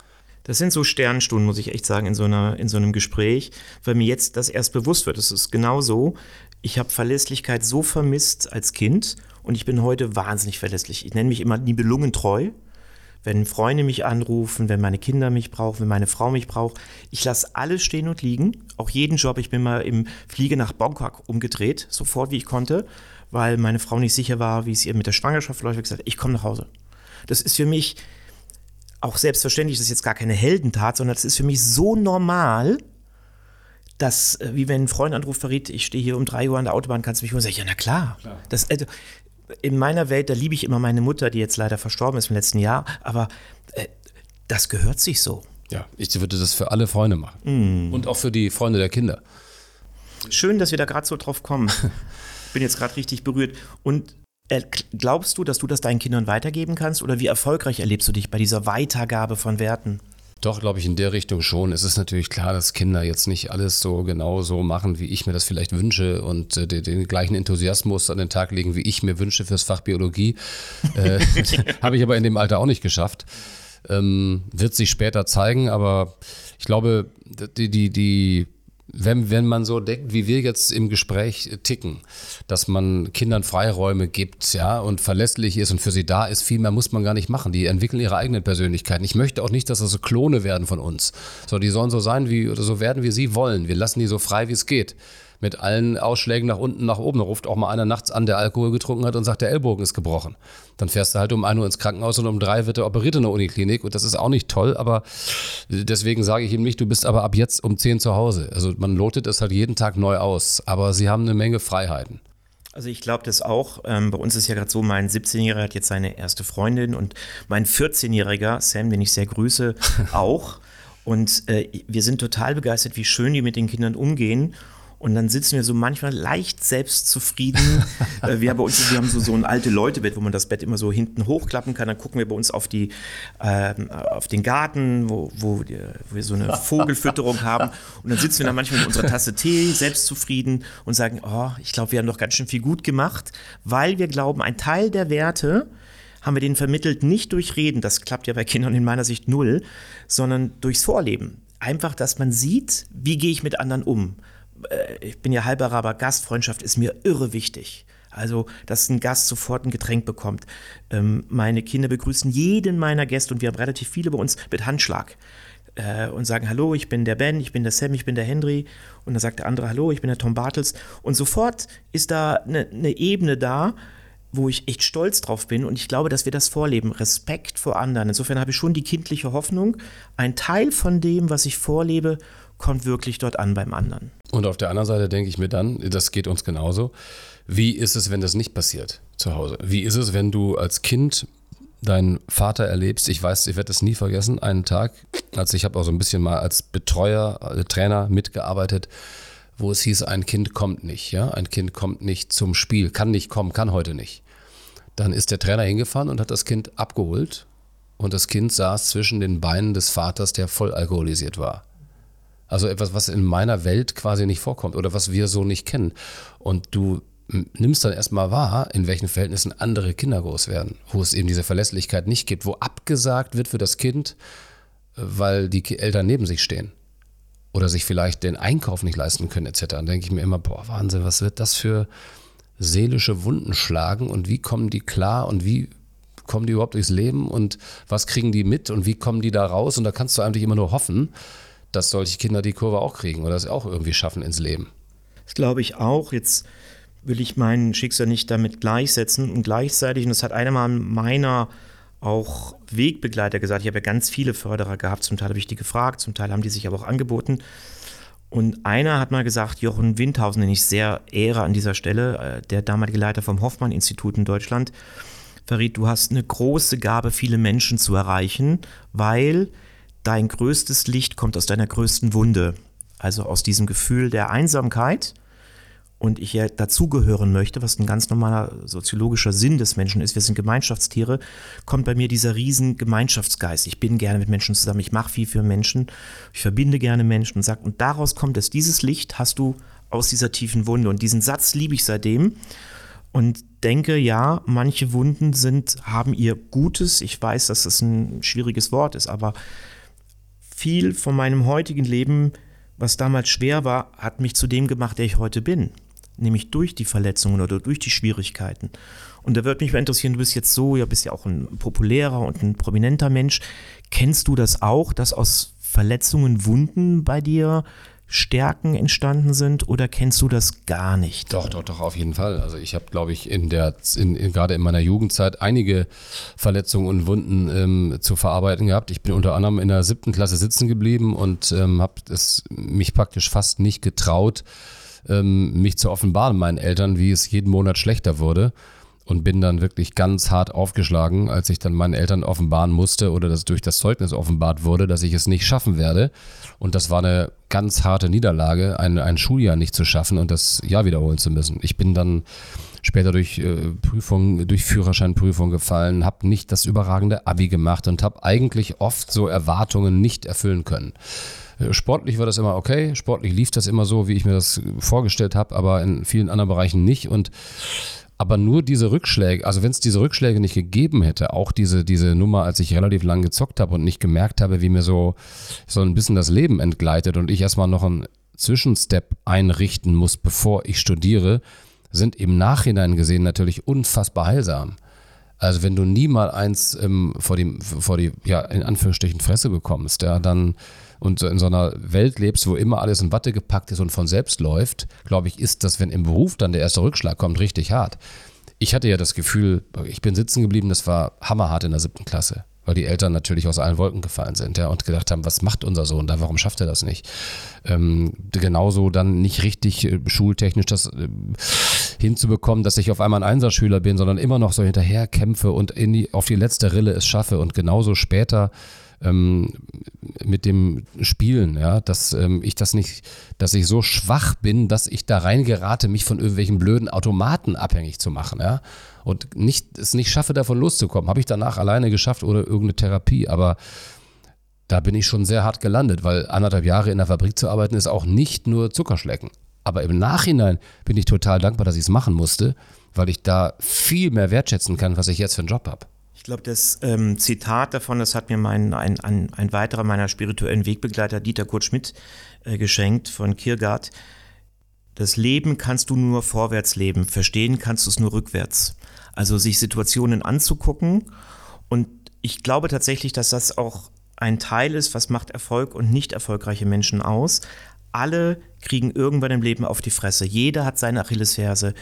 Das sind so Sternstunden, muss ich echt sagen, in so, einer, in so einem Gespräch, weil mir jetzt das erst bewusst wird. Es ist genau so. Ich habe Verlässlichkeit so vermisst als Kind und ich bin heute wahnsinnig verlässlich. Ich nenne mich immer nibelungentreu. Wenn Freunde mich anrufen, wenn meine Kinder mich brauchen, wenn meine Frau mich braucht, ich lasse alles stehen und liegen. Auch jeden Job. Ich bin mal im Fliege nach Bangkok umgedreht, sofort wie ich konnte, weil meine Frau nicht sicher war, wie es ihr mit der Schwangerschaft läuft. Ich habe gesagt, ich komme nach Hause. Das ist für mich auch selbstverständlich, das ist jetzt gar keine Heldentat, sondern das ist für mich so normal, dass, äh, wie wenn ein Freund anruft, verrät, ich stehe hier um drei Uhr an der Autobahn, kannst du mich holen? Sag ich, ja, na klar. Das, also, in meiner Welt, da liebe ich immer meine Mutter, die jetzt leider verstorben ist im letzten Jahr, aber äh, das gehört sich so. Ja, ich würde das für alle Freunde machen. Und auch für die Freunde der Kinder. Schön, dass wir da gerade so drauf kommen. Bin jetzt gerade richtig berührt. Und äh, glaubst du, dass du das deinen Kindern weitergeben kannst? Oder wie erfolgreich erlebst du dich bei dieser Weitergabe von Werten? Doch, glaube ich, in der Richtung schon. Es ist natürlich klar, dass Kinder jetzt nicht alles so genau so machen, wie ich mir das vielleicht wünsche und äh, den, den gleichen Enthusiasmus an den Tag legen, wie ich mir wünsche fürs Fach Biologie. Äh, Habe ich aber in dem Alter auch nicht geschafft. Ähm, wird sich später zeigen, aber ich glaube, die, die, die wenn, wenn man so denkt, wie wir jetzt im Gespräch ticken, dass man Kindern Freiräume gibt, ja, und verlässlich ist und für sie da ist, viel mehr muss man gar nicht machen. Die entwickeln ihre eigenen Persönlichkeiten. Ich möchte auch nicht, dass das so Klone werden von uns. So, die sollen so sein wie, oder so werden, wie sie wollen. Wir lassen die so frei, wie es geht. Mit allen Ausschlägen nach unten, nach oben. Da ruft auch mal einer nachts an, der Alkohol getrunken hat und sagt, der Ellbogen ist gebrochen. Dann fährst du halt um 1 Uhr ins Krankenhaus und um 3 wird er operiert in der Uniklinik und das ist auch nicht toll, aber deswegen sage ich ihm nicht, du bist aber ab jetzt um 10 zu Hause. Also man lotet es halt jeden Tag neu aus, aber sie haben eine Menge Freiheiten. Also ich glaube das auch. Ähm, bei uns ist ja gerade so, mein 17-Jähriger hat jetzt seine erste Freundin und mein 14-Jähriger, Sam, den ich sehr grüße, auch. Und äh, wir sind total begeistert, wie schön die mit den Kindern umgehen. Und dann sitzen wir so manchmal leicht selbstzufrieden. äh, wir, haben bei uns, wir haben so, so ein alte Leute-Bett, wo man das Bett immer so hinten hochklappen kann. Dann gucken wir bei uns auf, die, äh, auf den Garten, wo, wo, wir, wo wir so eine Vogelfütterung haben. Und dann sitzen wir da manchmal mit unserer Tasse Tee, selbstzufrieden und sagen, oh, ich glaube, wir haben doch ganz schön viel gut gemacht, weil wir glauben, ein Teil der Werte, haben wir denen vermittelt, nicht durch Reden, das klappt ja bei Kindern in meiner Sicht null, sondern durchs Vorleben. Einfach, dass man sieht, wie gehe ich mit anderen um. Äh, ich bin ja halber Araber, Gastfreundschaft ist mir irre wichtig. Also, dass ein Gast sofort ein Getränk bekommt. Ähm, meine Kinder begrüßen jeden meiner Gäste und wir haben relativ viele bei uns mit Handschlag äh, und sagen, hallo, ich bin der Ben, ich bin der Sam, ich bin der Henry. Und dann sagt der andere, hallo, ich bin der Tom Bartels. Und sofort ist da eine, eine Ebene da, wo ich echt stolz drauf bin und ich glaube, dass wir das vorleben. Respekt vor anderen. Insofern habe ich schon die kindliche Hoffnung, ein Teil von dem, was ich vorlebe, kommt wirklich dort an beim anderen. Und auf der anderen Seite denke ich mir dann, das geht uns genauso, wie ist es, wenn das nicht passiert zu Hause? Wie ist es, wenn du als Kind deinen Vater erlebst? Ich weiß, ich werde das nie vergessen, einen Tag, als ich habe auch so ein bisschen mal als Betreuer, als Trainer mitgearbeitet, wo es hieß, ein Kind kommt nicht, ja, ein Kind kommt nicht zum Spiel, kann nicht kommen, kann heute nicht. Dann ist der Trainer hingefahren und hat das Kind abgeholt und das Kind saß zwischen den Beinen des Vaters, der voll alkoholisiert war. Also etwas, was in meiner Welt quasi nicht vorkommt oder was wir so nicht kennen. Und du nimmst dann erstmal wahr, in welchen Verhältnissen andere Kinder groß werden, wo es eben diese Verlässlichkeit nicht gibt, wo abgesagt wird für das Kind, weil die Eltern neben sich stehen oder sich vielleicht den Einkauf nicht leisten können etc. Dann denke ich mir immer, boah, Wahnsinn, was wird das für seelische Wunden schlagen und wie kommen die klar und wie kommen die überhaupt durchs Leben und was kriegen die mit und wie kommen die da raus? Und da kannst du eigentlich immer nur hoffen, dass solche Kinder die Kurve auch kriegen oder es auch irgendwie schaffen ins Leben. Das glaube ich auch. Jetzt will ich mein Schicksal nicht damit gleichsetzen und gleichzeitig, und das hat einer meiner auch Wegbegleiter gesagt, ich habe ja ganz viele Förderer gehabt, zum Teil habe ich die gefragt, zum Teil haben die sich aber auch angeboten. Und einer hat mal gesagt, Jochen Windhausen, den ich sehr ehre an dieser Stelle, äh, der damalige Leiter vom Hoffmann-Institut in Deutschland, verriet, du hast eine große Gabe, viele Menschen zu erreichen, weil dein größtes Licht kommt aus deiner größten Wunde. Also aus diesem Gefühl der Einsamkeit und ich ja dazugehören möchte, was ein ganz normaler soziologischer Sinn des Menschen ist, wir sind Gemeinschaftstiere, kommt bei mir dieser riesen Gemeinschaftsgeist. Ich bin gerne mit Menschen zusammen, ich mache viel für Menschen, ich verbinde gerne Menschen und sagt, und daraus kommt es, dieses Licht hast du aus dieser tiefen Wunde. Und diesen Satz liebe ich seitdem und denke, ja, manche Wunden sind, haben ihr Gutes. Ich weiß, dass das ein schwieriges Wort ist, aber viel von meinem heutigen Leben, was damals schwer war, hat mich zu dem gemacht, der ich heute bin nämlich durch die Verletzungen oder durch die Schwierigkeiten. Und da würde mich mal interessieren, du bist jetzt so, ja, bist ja auch ein populärer und ein prominenter Mensch. Kennst du das auch, dass aus Verletzungen Wunden bei dir Stärken entstanden sind oder kennst du das gar nicht? Doch, doch, doch, auf jeden Fall. Also ich habe, glaube ich, in der, in, in, gerade in meiner Jugendzeit einige Verletzungen und Wunden ähm, zu verarbeiten gehabt. Ich bin unter anderem in der siebten Klasse sitzen geblieben und ähm, habe es mich praktisch fast nicht getraut, ähm, mich zu offenbaren meinen Eltern, wie es jeden Monat schlechter wurde. Und bin dann wirklich ganz hart aufgeschlagen, als ich dann meinen Eltern offenbaren musste oder das durch das Zeugnis offenbart wurde, dass ich es nicht schaffen werde. Und das war eine ganz harte Niederlage, ein, ein Schuljahr nicht zu schaffen und das Jahr wiederholen zu müssen. Ich bin dann später durch äh, Prüfung, durch Führerscheinprüfung gefallen, habe nicht das überragende Abi gemacht und habe eigentlich oft so Erwartungen nicht erfüllen können. Äh, sportlich war das immer okay, sportlich lief das immer so, wie ich mir das vorgestellt habe, aber in vielen anderen Bereichen nicht. Und aber nur diese Rückschläge, also wenn es diese Rückschläge nicht gegeben hätte, auch diese, diese Nummer, als ich relativ lang gezockt habe und nicht gemerkt habe, wie mir so, so ein bisschen das Leben entgleitet und ich erstmal noch einen Zwischenstep einrichten muss, bevor ich studiere, sind im Nachhinein gesehen natürlich unfassbar heilsam. Also wenn du nie mal eins ähm, vor die, vor die, ja, in Anführungsstrichen Fresse bekommst, ja, dann und in so einer Welt lebst, wo immer alles in Watte gepackt ist und von selbst läuft, glaube ich, ist das, wenn im Beruf dann der erste Rückschlag kommt, richtig hart. Ich hatte ja das Gefühl, ich bin sitzen geblieben, das war hammerhart in der siebten Klasse weil die Eltern natürlich aus allen Wolken gefallen sind ja, und gedacht haben, was macht unser Sohn da, warum schafft er das nicht? Ähm, genauso dann nicht richtig äh, schultechnisch das äh, hinzubekommen, dass ich auf einmal ein Einserschüler bin, sondern immer noch so hinterher kämpfe und die, auf die letzte Rille es schaffe und genauso später ähm, mit dem Spielen, ja, dass ähm, ich das nicht, dass ich so schwach bin, dass ich da reingerate, mich von irgendwelchen blöden Automaten abhängig zu machen, ja. Und nicht, es nicht schaffe, davon loszukommen. Habe ich danach alleine geschafft oder irgendeine Therapie, aber da bin ich schon sehr hart gelandet, weil anderthalb Jahre in der Fabrik zu arbeiten ist auch nicht nur Zuckerschlecken. Aber im Nachhinein bin ich total dankbar, dass ich es machen musste, weil ich da viel mehr wertschätzen kann, was ich jetzt für einen Job habe. Ich glaube, das ähm, Zitat davon, das hat mir mein, ein, ein, ein weiterer meiner spirituellen Wegbegleiter, Dieter Kurt Schmidt, äh, geschenkt von Kiergaard. Das Leben kannst du nur vorwärts leben, verstehen kannst du es nur rückwärts. Also sich Situationen anzugucken. Und ich glaube tatsächlich, dass das auch ein Teil ist, was macht Erfolg und nicht erfolgreiche Menschen aus. Alle kriegen irgendwann im Leben auf die Fresse. Jeder hat seine Achillesferse.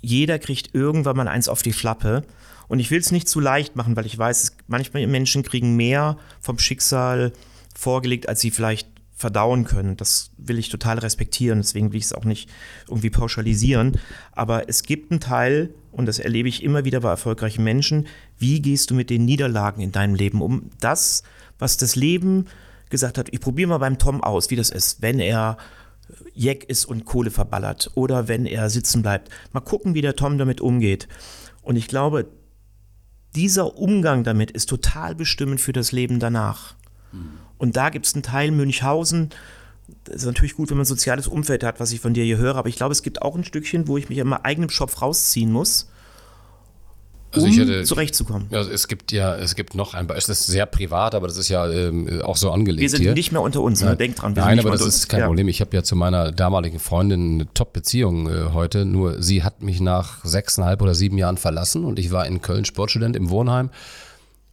Jeder kriegt irgendwann mal eins auf die Flappe. Und ich will es nicht zu leicht machen, weil ich weiß, manchmal Menschen kriegen mehr vom Schicksal vorgelegt, als sie vielleicht verdauen können. Das will ich total respektieren, deswegen will ich es auch nicht irgendwie pauschalisieren. Aber es gibt einen Teil, und das erlebe ich immer wieder bei erfolgreichen Menschen, wie gehst du mit den Niederlagen in deinem Leben um? Das, was das Leben gesagt hat, ich probiere mal beim Tom aus, wie das ist, wenn er Jeck ist und Kohle verballert oder wenn er sitzen bleibt. Mal gucken, wie der Tom damit umgeht. Und ich glaube, dieser Umgang damit ist total bestimmend für das Leben danach. Mhm. Und da gibt es einen Teil Münchhausen. Das ist natürlich gut, wenn man ein soziales Umfeld hat, was ich von dir hier höre, aber ich glaube, es gibt auch ein Stückchen, wo ich mich in meinem eigenen Schopf rausziehen muss also um hätte, zurechtzukommen. Ja, es gibt ja, es gibt noch ein Beispiel, es ist sehr privat, aber das ist ja ähm, auch so angelegt. Wir sind hier. nicht mehr unter uns, ne? denk dran. Nein, aber das ist kein ja. Problem. Ich habe ja zu meiner damaligen Freundin eine Top-Beziehung äh, heute, nur sie hat mich nach sechseinhalb oder sieben Jahren verlassen und ich war in Köln Sportstudent im Wohnheim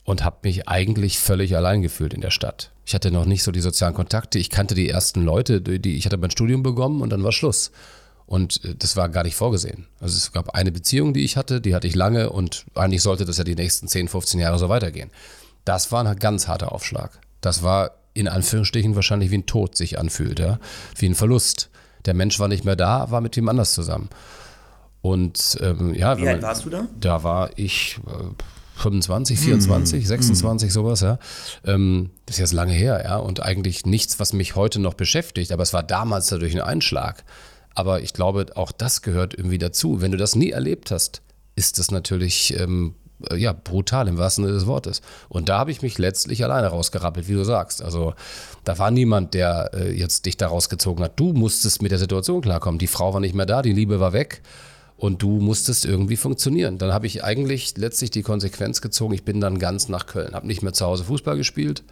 und habe mich eigentlich völlig allein gefühlt in der Stadt. Ich hatte noch nicht so die sozialen Kontakte. Ich kannte die ersten Leute, die ich hatte mein Studium begonnen und dann war Schluss. Und äh, das war gar nicht vorgesehen. Also es gab eine Beziehung, die ich hatte, die hatte ich lange und eigentlich sollte das ja die nächsten 10, 15 Jahre so weitergehen. Das war ein ganz harter Aufschlag. Das war in Anführungsstrichen wahrscheinlich wie ein Tod sich anfühlt, ja? wie ein Verlust. Der Mensch war nicht mehr da, war mit ihm anders zusammen. Und ähm, ja, wie alt warst du da? Da war ich äh, 25, 24, mm. 26, mm. sowas, ja. Ähm, das ist jetzt lange her, ja. Und eigentlich nichts, was mich heute noch beschäftigt, aber es war damals dadurch ein Einschlag. Aber ich glaube, auch das gehört irgendwie dazu. Wenn du das nie erlebt hast, ist das natürlich ähm, äh, ja, brutal im wahrsten Sinne des Wortes. Und da habe ich mich letztlich alleine rausgerappelt, wie du sagst. Also da war niemand, der äh, jetzt dich da rausgezogen hat. Du musstest mit der Situation klarkommen. Die Frau war nicht mehr da, die Liebe war weg und du musstest irgendwie funktionieren. Dann habe ich eigentlich letztlich die Konsequenz gezogen. Ich bin dann ganz nach Köln, habe nicht mehr zu Hause Fußball gespielt,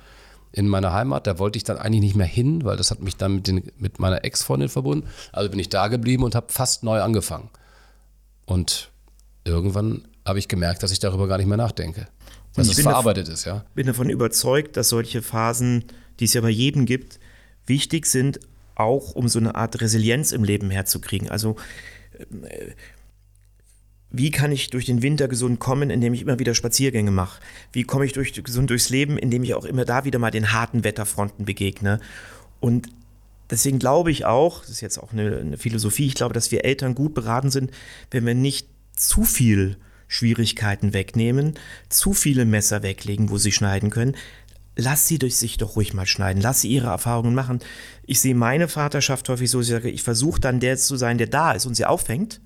in meiner Heimat. Da wollte ich dann eigentlich nicht mehr hin, weil das hat mich dann mit, den, mit meiner Ex-Freundin verbunden. Also bin ich da geblieben und habe fast neu angefangen. Und irgendwann habe ich gemerkt, dass ich darüber gar nicht mehr nachdenke. Dass es verarbeitet ist, ja. Ich bin davon überzeugt, dass solche Phasen, die es ja bei jedem gibt, wichtig sind, auch um so eine Art Resilienz im Leben herzukriegen. Also äh, wie kann ich durch den Winter gesund kommen, indem ich immer wieder Spaziergänge mache? Wie komme ich durch, gesund durchs Leben, indem ich auch immer da wieder mal den harten Wetterfronten begegne? Und deswegen glaube ich auch, das ist jetzt auch eine, eine Philosophie, ich glaube, dass wir Eltern gut beraten sind, wenn wir nicht zu viel Schwierigkeiten wegnehmen, zu viele Messer weglegen, wo sie schneiden können. Lass sie durch sich doch ruhig mal schneiden. Lass sie ihre Erfahrungen machen. Ich sehe meine Vaterschaft häufig so, ich sage, ich versuche dann der zu sein, der da ist und sie auffängt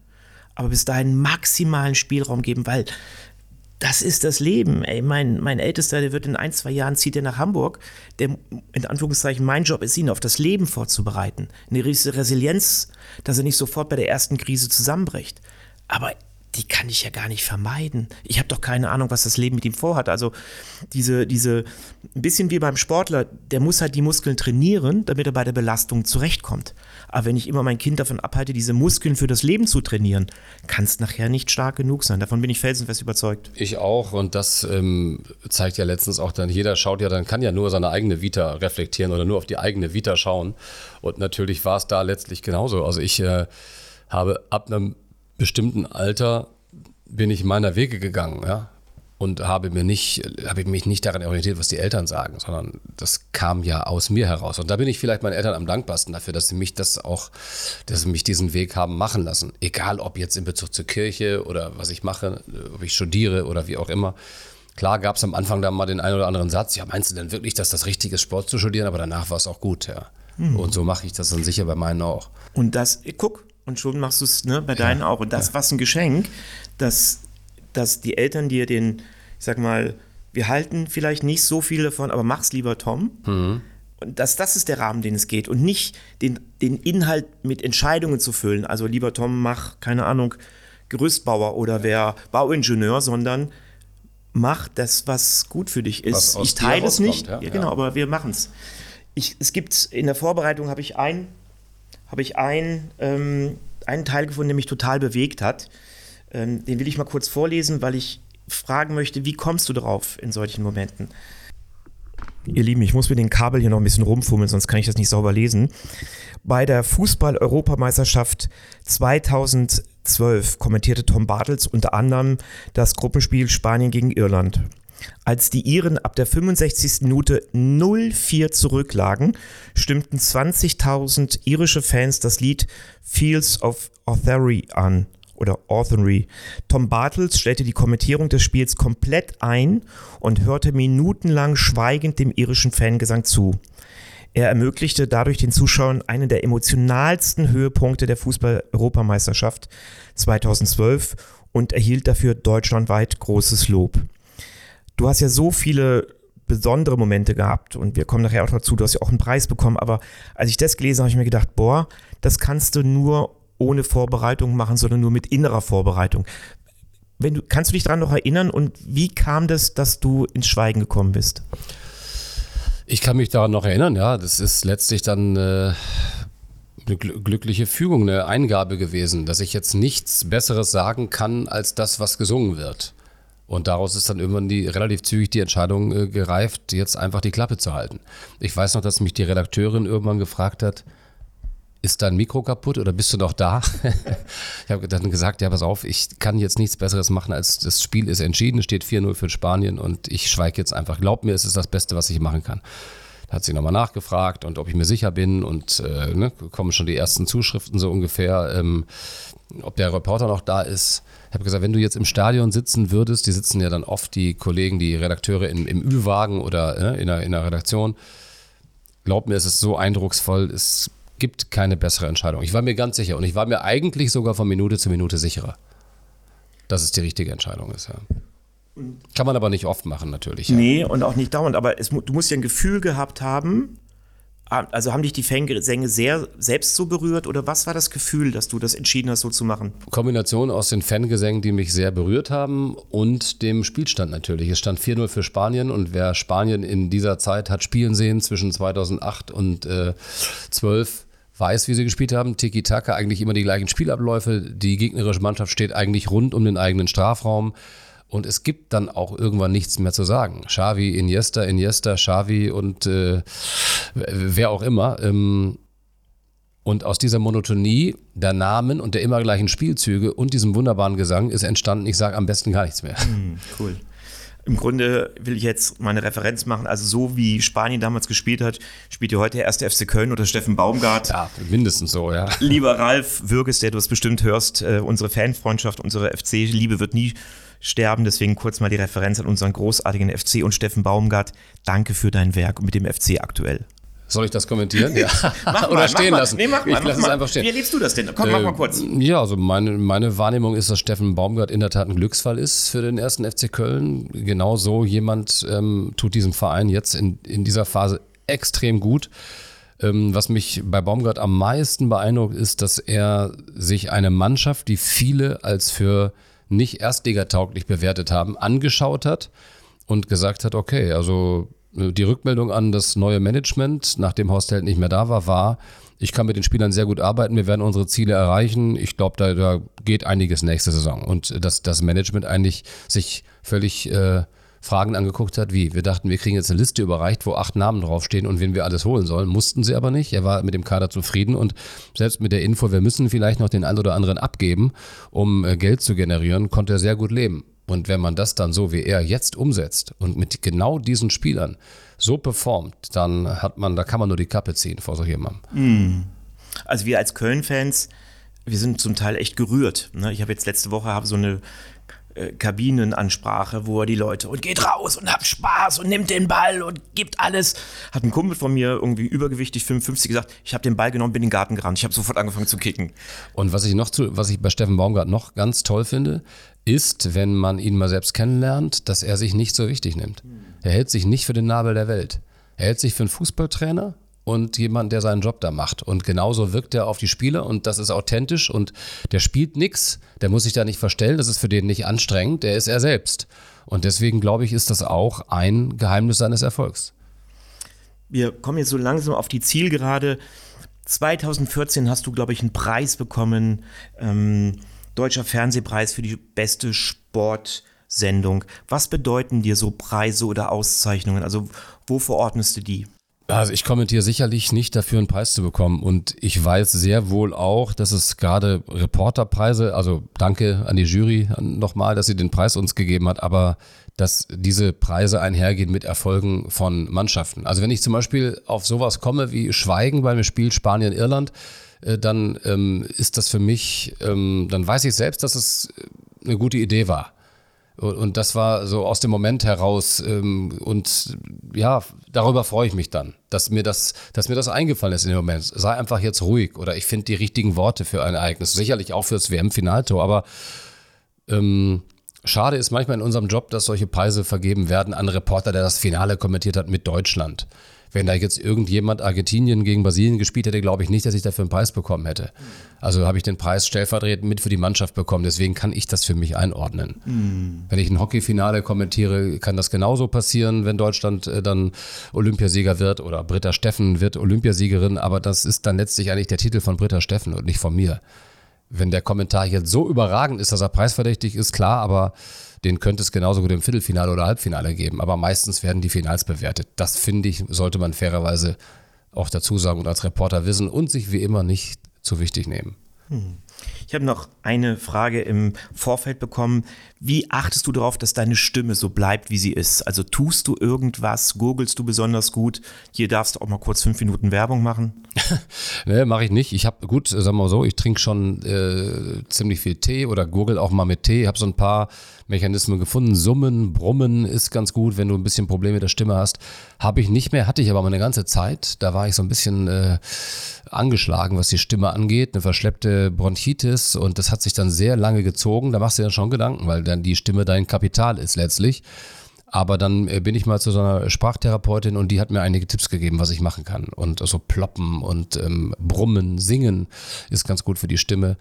aber bis dahin maximalen Spielraum geben, weil das ist das Leben. Ey, mein, mein Ältester, der wird in ein, zwei Jahren zieht er nach Hamburg. Der, in Anführungszeichen, mein Job ist, ihn auf das Leben vorzubereiten. Eine gewisse Resilienz, dass er nicht sofort bei der ersten Krise zusammenbricht. Aber die kann ich ja gar nicht vermeiden. Ich habe doch keine Ahnung, was das Leben mit ihm vorhat. Also diese, diese, ein bisschen wie beim Sportler, der muss halt die Muskeln trainieren, damit er bei der Belastung zurechtkommt. Aber wenn ich immer mein Kind davon abhalte, diese Muskeln für das Leben zu trainieren, kann es nachher nicht stark genug sein. Davon bin ich felsenfest überzeugt. Ich auch und das ähm, zeigt ja letztens auch dann, jeder schaut ja dann, kann ja nur seine eigene Vita reflektieren oder nur auf die eigene Vita schauen. Und natürlich war es da letztlich genauso. Also ich äh, habe ab einem bestimmten Alter bin ich meiner Wege gegangen, ja. Und habe mir nicht, habe mich nicht daran orientiert, was die Eltern sagen, sondern das kam ja aus mir heraus. Und da bin ich vielleicht meinen Eltern am dankbarsten dafür, dass sie mich das auch, dass sie mich diesen Weg haben machen lassen. Egal ob jetzt in Bezug zur Kirche oder was ich mache, ob ich studiere oder wie auch immer. Klar gab es am Anfang da mal den einen oder anderen Satz, ja, meinst du denn wirklich, dass das richtig ist, Sport zu studieren? Aber danach war es auch gut, ja. Mhm. Und so mache ich das dann sicher bei meinen auch. Und das, guck, und schon machst du es ne, bei deinen auch. Und das, ja. was ein Geschenk, dass, dass die Eltern dir den, ich sag mal, wir halten vielleicht nicht so viel davon, aber mach's lieber, Tom. Mhm. Und das, das ist der Rahmen, den es geht. Und nicht den, den Inhalt mit Entscheidungen zu füllen. Also lieber Tom, mach, keine Ahnung, Gerüstbauer oder wer Bauingenieur, sondern mach das, was gut für dich ist. Ich teile es nicht, ja? ja, genau, ja. aber wir machen es. Es gibt in der Vorbereitung habe ich ein habe ich ein, ähm, einen Teil gefunden, der mich total bewegt hat. Ähm, den will ich mal kurz vorlesen, weil ich fragen möchte, wie kommst du darauf in solchen Momenten? Ihr Lieben, ich muss mir den Kabel hier noch ein bisschen rumfummeln, sonst kann ich das nicht sauber lesen. Bei der Fußball-Europameisterschaft 2012 kommentierte Tom Bartels unter anderem das Gruppenspiel Spanien gegen Irland. Als die Iren ab der 65. Minute 0-4 zurücklagen, stimmten 20.000 irische Fans das Lied Fields of Authery an oder Authery. Tom Bartels stellte die Kommentierung des Spiels komplett ein und hörte minutenlang schweigend dem irischen Fangesang zu. Er ermöglichte dadurch den Zuschauern einen der emotionalsten Höhepunkte der Fußball-Europameisterschaft 2012 und erhielt dafür deutschlandweit großes Lob du hast ja so viele besondere Momente gehabt und wir kommen nachher auch dazu, du hast ja auch einen Preis bekommen, aber als ich das gelesen habe, habe ich mir gedacht, boah, das kannst du nur ohne Vorbereitung machen, sondern nur mit innerer Vorbereitung. Wenn du, kannst du dich daran noch erinnern und wie kam das, dass du ins Schweigen gekommen bist? Ich kann mich daran noch erinnern, ja. Das ist letztlich dann äh, eine glückliche Fügung, eine Eingabe gewesen, dass ich jetzt nichts Besseres sagen kann als das, was gesungen wird. Und daraus ist dann irgendwann die, relativ zügig die Entscheidung äh, gereift, jetzt einfach die Klappe zu halten. Ich weiß noch, dass mich die Redakteurin irgendwann gefragt hat, ist dein Mikro kaputt oder bist du noch da? ich habe dann gesagt, ja, pass auf, ich kann jetzt nichts Besseres machen, als das Spiel ist entschieden, steht 4-0 für Spanien und ich schweige jetzt einfach. Glaub mir, es ist das Beste, was ich machen kann. Da hat sie nochmal nachgefragt und ob ich mir sicher bin und äh, ne, kommen schon die ersten Zuschriften so ungefähr, ähm, ob der Reporter noch da ist. Ich habe gesagt, wenn du jetzt im Stadion sitzen würdest, die sitzen ja dann oft, die Kollegen, die Redakteure in, im Ü-Wagen oder äh, in, der, in der Redaktion. Glaub mir, es ist so eindrucksvoll, es gibt keine bessere Entscheidung. Ich war mir ganz sicher und ich war mir eigentlich sogar von Minute zu Minute sicherer, dass es die richtige Entscheidung ist. Ja. Kann man aber nicht oft machen, natürlich. Ja. Nee, und auch nicht dauernd. Aber es, du musst ja ein Gefühl gehabt haben, Ah, also haben dich die Fangesänge sehr selbst so berührt oder was war das Gefühl, dass du das entschieden hast, so zu machen? Kombination aus den Fangesängen, die mich sehr berührt haben und dem Spielstand natürlich. Es stand 4-0 für Spanien und wer Spanien in dieser Zeit hat spielen sehen zwischen 2008 und äh, 12 weiß, wie sie gespielt haben. Tiki-Taka, eigentlich immer die gleichen Spielabläufe. Die gegnerische Mannschaft steht eigentlich rund um den eigenen Strafraum. Und es gibt dann auch irgendwann nichts mehr zu sagen. Xavi, Iniesta, Iniesta, Xavi und äh, wer auch immer. Ähm, und aus dieser Monotonie der Namen und der immer gleichen Spielzüge und diesem wunderbaren Gesang ist entstanden, ich sage am besten gar nichts mehr. Mm, cool. Im Grunde will ich jetzt meine Referenz machen. Also so wie Spanien damals gespielt hat, spielt ja heute der erste FC Köln oder Steffen Baumgart. Ja, mindestens so, ja. Lieber Ralf Würges, der du es bestimmt hörst, äh, unsere Fanfreundschaft, unsere FC-Liebe wird nie sterben. Deswegen kurz mal die Referenz an unseren großartigen FC und Steffen Baumgart. Danke für dein Werk mit dem FC aktuell. Soll ich das kommentieren? Ja. mach Oder mal, stehen mach lassen? Nee, mach mal, ich lasse es einfach stehen. Wie erlebst du das denn? Komm, äh, mach mal kurz. Ja, also meine, meine Wahrnehmung ist, dass Steffen Baumgart in der Tat ein Glücksfall ist für den ersten FC Köln. Genau so jemand ähm, tut diesem Verein jetzt in, in dieser Phase extrem gut. Ähm, was mich bei Baumgart am meisten beeindruckt, ist, dass er sich eine Mannschaft, die viele als für nicht erstligatauglich bewertet haben, angeschaut hat und gesagt hat, okay, also die Rückmeldung an das neue Management, nachdem Horst Held nicht mehr da war, war, ich kann mit den Spielern sehr gut arbeiten, wir werden unsere Ziele erreichen. Ich glaube, da, da, geht einiges nächste Saison. Und dass das Management eigentlich sich völlig äh, Fragen angeguckt hat, wie wir dachten, wir kriegen jetzt eine Liste überreicht, wo acht Namen draufstehen und wen wir alles holen sollen. Mussten sie aber nicht. Er war mit dem Kader zufrieden und selbst mit der Info, wir müssen vielleicht noch den einen oder anderen abgeben, um äh, Geld zu generieren, konnte er sehr gut leben. Und wenn man das dann so wie er jetzt umsetzt und mit genau diesen Spielern so performt, dann hat man, da kann man nur die Kappe ziehen vor so jemandem. Mm. Also wir als Köln-Fans, wir sind zum Teil echt gerührt. Ne? Ich habe jetzt letzte Woche so eine äh, Kabinenansprache, wo er die Leute und geht raus und habt Spaß und nimmt den Ball und gibt alles. Hat ein Kumpel von mir irgendwie übergewichtig 55 gesagt, ich habe den Ball genommen, bin in den Garten gerannt. Ich habe sofort angefangen zu kicken. Und was ich noch zu, was ich bei Steffen Baumgart noch ganz toll finde, ist, wenn man ihn mal selbst kennenlernt, dass er sich nicht so wichtig nimmt. Er hält sich nicht für den Nabel der Welt. Er hält sich für einen Fußballtrainer und jemand, der seinen Job da macht. Und genauso wirkt er auf die Spieler und das ist authentisch und der spielt nichts, der muss sich da nicht verstellen, das ist für den nicht anstrengend, der ist er selbst. Und deswegen glaube ich, ist das auch ein Geheimnis seines Erfolgs. Wir kommen jetzt so langsam auf die Zielgerade. 2014 hast du, glaube ich, einen Preis bekommen, ähm, Deutscher Fernsehpreis für die beste Sportsendung. Was bedeuten dir so Preise oder Auszeichnungen? Also wo verordnest du die? Also ich kommentiere sicherlich nicht dafür, einen Preis zu bekommen. Und ich weiß sehr wohl auch, dass es gerade Reporterpreise, also danke an die Jury nochmal, dass sie den Preis uns gegeben hat, aber dass diese Preise einhergehen mit Erfolgen von Mannschaften. Also wenn ich zum Beispiel auf sowas komme wie Schweigen beim Spiel Spanien-Irland, äh, dann ähm, ist das für mich, ähm, dann weiß ich selbst, dass es eine gute Idee war. Und das war so aus dem Moment heraus. Ähm, und ja, darüber freue ich mich dann, dass mir das, dass mir das eingefallen ist in dem Moment. Sei einfach jetzt ruhig oder ich finde die richtigen Worte für ein Ereignis. Sicherlich auch fürs WM-Finaltor, aber ähm, schade ist manchmal in unserem Job, dass solche Preise vergeben werden an Reporter, der das Finale kommentiert hat mit Deutschland. Wenn da jetzt irgendjemand Argentinien gegen Brasilien gespielt hätte, glaube ich nicht, dass ich dafür einen Preis bekommen hätte. Also habe ich den Preis stellvertretend mit für die Mannschaft bekommen. Deswegen kann ich das für mich einordnen. Mhm. Wenn ich ein Hockeyfinale kommentiere, kann das genauso passieren, wenn Deutschland äh, dann Olympiasieger wird oder Britta Steffen wird Olympiasiegerin. Aber das ist dann letztlich eigentlich der Titel von Britta Steffen und nicht von mir. Wenn der Kommentar jetzt so überragend ist, dass er preisverdächtig ist, klar, aber den könnte es genauso gut im Viertelfinale oder Halbfinale geben. Aber meistens werden die Finals bewertet. Das finde ich, sollte man fairerweise auch dazu sagen und als Reporter wissen und sich wie immer nicht zu wichtig nehmen. Hm. Ich habe noch eine Frage im Vorfeld bekommen. Wie achtest du darauf, dass deine Stimme so bleibt, wie sie ist? Also tust du irgendwas? Gurgelst du besonders gut? Hier darfst du auch mal kurz fünf Minuten Werbung machen. nee, mache ich nicht. Ich habe, gut, sagen wir mal so, ich trinke schon äh, ziemlich viel Tee oder gurgel auch mal mit Tee. Habe so ein paar Mechanismen gefunden. Summen, Brummen ist ganz gut, wenn du ein bisschen Probleme mit der Stimme hast. Habe ich nicht mehr, hatte ich aber mal eine ganze Zeit. Da war ich so ein bisschen äh, angeschlagen, was die Stimme angeht. Eine verschleppte Bronchitis und das hat sich dann sehr lange gezogen. Da machst du dir dann schon Gedanken, weil dann die Stimme dein Kapital ist letztlich. Aber dann äh, bin ich mal zu so einer Sprachtherapeutin und die hat mir einige Tipps gegeben, was ich machen kann. Und so ploppen und ähm, brummen, singen ist ganz gut für die Stimme.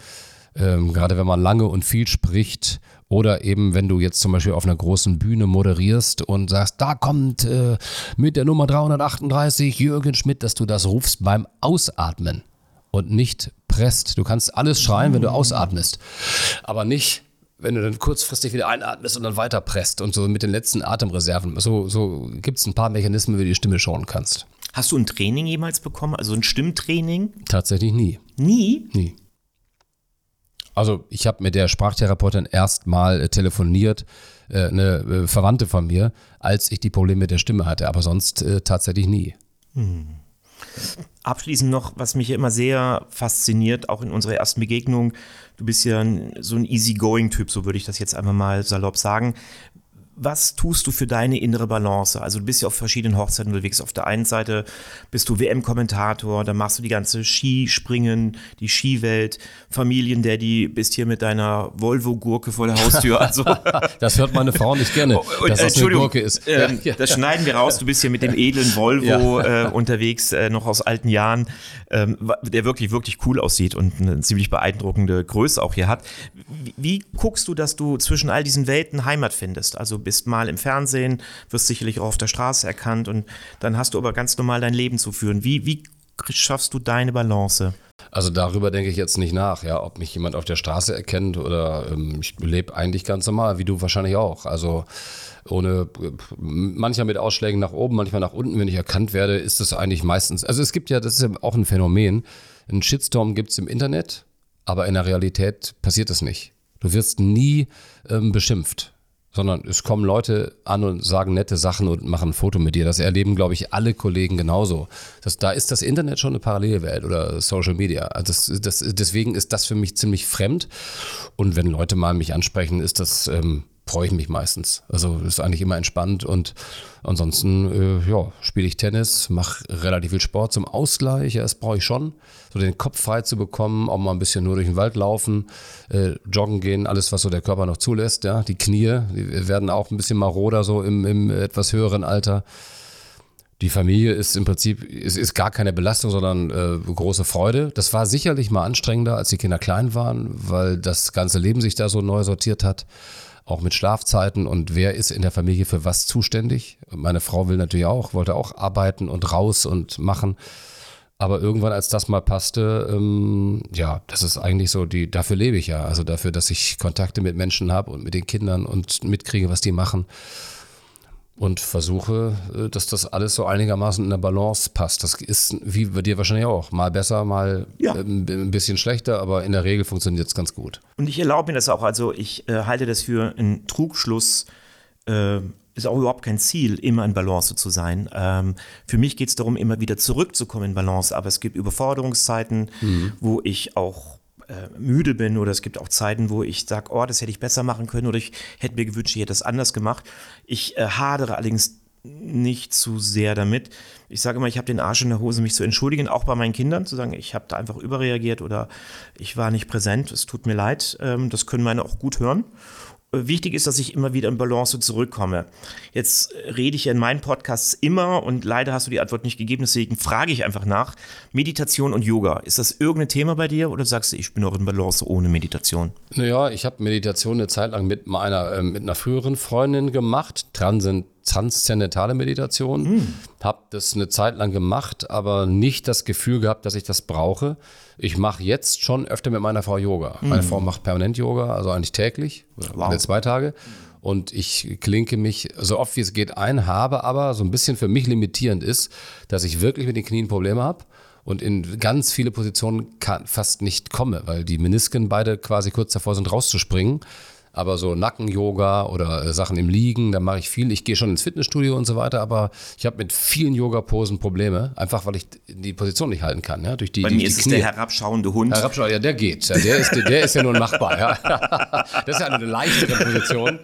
Ähm, gerade wenn man lange und viel spricht oder eben, wenn du jetzt zum Beispiel auf einer großen Bühne moderierst und sagst, da kommt äh, mit der Nummer 338 Jürgen Schmidt, dass du das rufst beim Ausatmen und nicht presst. Du kannst alles schreien, wenn du ausatmest, aber nicht wenn du dann kurzfristig wieder einatmest und dann weiter presst und so mit den letzten Atemreserven. So, so gibt es ein paar Mechanismen, wie du die Stimme schonen kannst. Hast du ein Training jemals bekommen? Also ein Stimmtraining? Tatsächlich nie. Nie? Nie. Also ich habe mit der Sprachtherapeutin erst mal äh, telefoniert, äh, eine äh, Verwandte von mir, als ich die Probleme mit der Stimme hatte, aber sonst äh, tatsächlich nie. Hm. Abschließend noch, was mich immer sehr fasziniert, auch in unserer ersten Begegnung, du bist ja so ein Easygoing-Typ, so würde ich das jetzt einfach mal salopp sagen. Was tust du für deine innere Balance? Also du bist ja auf verschiedenen Hochzeiten unterwegs. Auf der einen Seite bist du WM-Kommentator, dann machst du die ganze Skispringen, die Skiwelt, Familiendaddy, bist hier mit deiner Volvo-Gurke vor der Haustür. Also das hört meine Frau nicht gerne, und, dass das eine Gurke ist. Äh, ja. Das schneiden wir raus. Du bist hier mit dem edlen Volvo ja. äh, unterwegs, äh, noch aus alten Jahren, ähm, der wirklich, wirklich cool aussieht und eine ziemlich beeindruckende Größe auch hier hat. Wie, wie guckst du, dass du zwischen all diesen Welten Heimat findest? Also bist mal im Fernsehen, wirst sicherlich auch auf der Straße erkannt und dann hast du aber ganz normal dein Leben zu führen. Wie, wie schaffst du deine Balance? Also darüber denke ich jetzt nicht nach, ja, ob mich jemand auf der Straße erkennt oder ähm, ich lebe eigentlich ganz normal, wie du wahrscheinlich auch. Also ohne manchmal mit Ausschlägen nach oben, manchmal nach unten, wenn ich erkannt werde, ist das eigentlich meistens. Also es gibt ja, das ist ja auch ein Phänomen. Ein Shitstorm gibt es im Internet, aber in der Realität passiert das nicht. Du wirst nie ähm, beschimpft sondern es kommen Leute an und sagen nette Sachen und machen ein Foto mit dir. Das erleben, glaube ich, alle Kollegen genauso. Das, da ist das Internet schon eine Parallelwelt oder Social Media. Also das, das, deswegen ist das für mich ziemlich fremd. Und wenn Leute mal mich ansprechen, ist das ähm, freue ich mich meistens. Also ist eigentlich immer entspannt und ansonsten äh, ja, spiele ich Tennis, mache relativ viel Sport zum Ausgleich. Ja, das brauche ich schon, so den Kopf frei zu bekommen, auch mal ein bisschen nur durch den Wald laufen, äh, joggen gehen, alles was so der Körper noch zulässt. Ja, die Knie die werden auch ein bisschen maroder so im, im etwas höheren Alter. Die Familie ist im Prinzip, es ist gar keine Belastung, sondern äh, große Freude. Das war sicherlich mal anstrengender, als die Kinder klein waren, weil das ganze Leben sich da so neu sortiert hat auch mit Schlafzeiten und wer ist in der Familie für was zuständig. Meine Frau will natürlich auch, wollte auch arbeiten und raus und machen. Aber irgendwann, als das mal passte, ähm, ja, das ist eigentlich so, die, dafür lebe ich ja. Also dafür, dass ich Kontakte mit Menschen habe und mit den Kindern und mitkriege, was die machen und versuche, äh, dass das alles so einigermaßen in der Balance passt. Das ist wie bei dir wahrscheinlich auch. Mal besser, mal ja. Ähm, ein bisschen schlechter, aber in der Regel funktioniert es ganz gut. Und ich erlaube mir das auch. Also ich äh, halte das für einen Trugschluss. Äh, ist auch überhaupt kein Ziel, immer in Balance zu sein. Ähm, für mich geht es darum, immer wieder zurückzukommen in Balance. Aber es gibt Überforderungszeiten, mhm. wo ich auch äh, müde bin oder es gibt auch Zeiten, wo ich sage, oh, das hätte ich besser machen können oder ich hätte mir gewünscht, ich hätte das anders gemacht. Ich äh, hadere allerdings nicht zu sehr damit. Ich sage immer, ich habe den Arsch in der Hose, mich zu entschuldigen, auch bei meinen Kindern, zu sagen, ich habe da einfach überreagiert oder ich war nicht präsent, es tut mir leid. Ähm, das können meine auch gut hören. Wichtig ist, dass ich immer wieder in Balance zurückkomme. Jetzt rede ich ja in meinen Podcasts immer und leider hast du die Antwort nicht gegeben, deswegen frage ich einfach nach. Meditation und Yoga, ist das irgendein Thema bei dir oder sagst du, ich bin auch in Balance ohne Meditation? Naja, ich habe Meditation eine Zeit lang mit meiner, äh, mit einer früheren Freundin gemacht, Transen, transzendentale Meditation. Mhm. Habe das eine Zeit lang gemacht, aber nicht das Gefühl gehabt, dass ich das brauche. Ich mache jetzt schon öfter mit meiner Frau Yoga. Mhm. Meine Frau macht permanent Yoga, also eigentlich täglich, wow. alle zwei Tage. Und ich klinke mich so oft wie es geht ein, habe aber so ein bisschen für mich limitierend ist, dass ich wirklich mit den Knien Probleme habe und in ganz viele Positionen kann, fast nicht komme, weil die Menisken beide quasi kurz davor sind rauszuspringen aber so Nacken-Yoga oder äh, Sachen im Liegen, da mache ich viel. Ich gehe schon ins Fitnessstudio und so weiter, aber ich habe mit vielen Yoga-Posen Probleme, einfach weil ich die Position nicht halten kann. Ja, durch die, Bei die, mir ist es der herabschauende Hund. Herabschauende, ja, der geht. Ja, der, ist, der ist ja nur machbar. Ja. Das ist ja eine leichtere Position.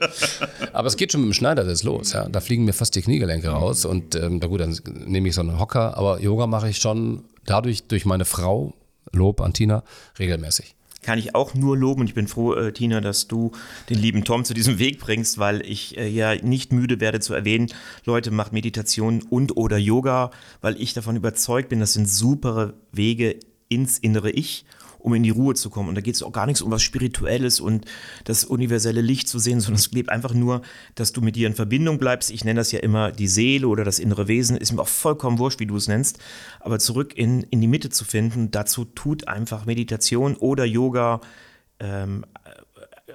Aber es geht schon mit dem Schneider das ist los. Ja. Da fliegen mir fast die Kniegelenke raus und ähm, da gut, dann nehme ich so einen Hocker. Aber Yoga mache ich schon dadurch durch meine Frau, Lob an Tina, regelmäßig kann ich auch nur loben und ich bin froh, äh, Tina, dass du den lieben Tom zu diesem Weg bringst, weil ich äh, ja nicht müde werde zu erwähnen, Leute, macht Meditation und oder Yoga, weil ich davon überzeugt bin, das sind super Wege ins innere Ich um in die Ruhe zu kommen. Und da geht es auch gar nichts um was Spirituelles und das universelle Licht zu sehen, sondern es lebt einfach nur, dass du mit dir in Verbindung bleibst. Ich nenne das ja immer die Seele oder das innere Wesen. Ist mir auch vollkommen wurscht, wie du es nennst. Aber zurück in, in die Mitte zu finden, dazu tut einfach Meditation oder Yoga ähm,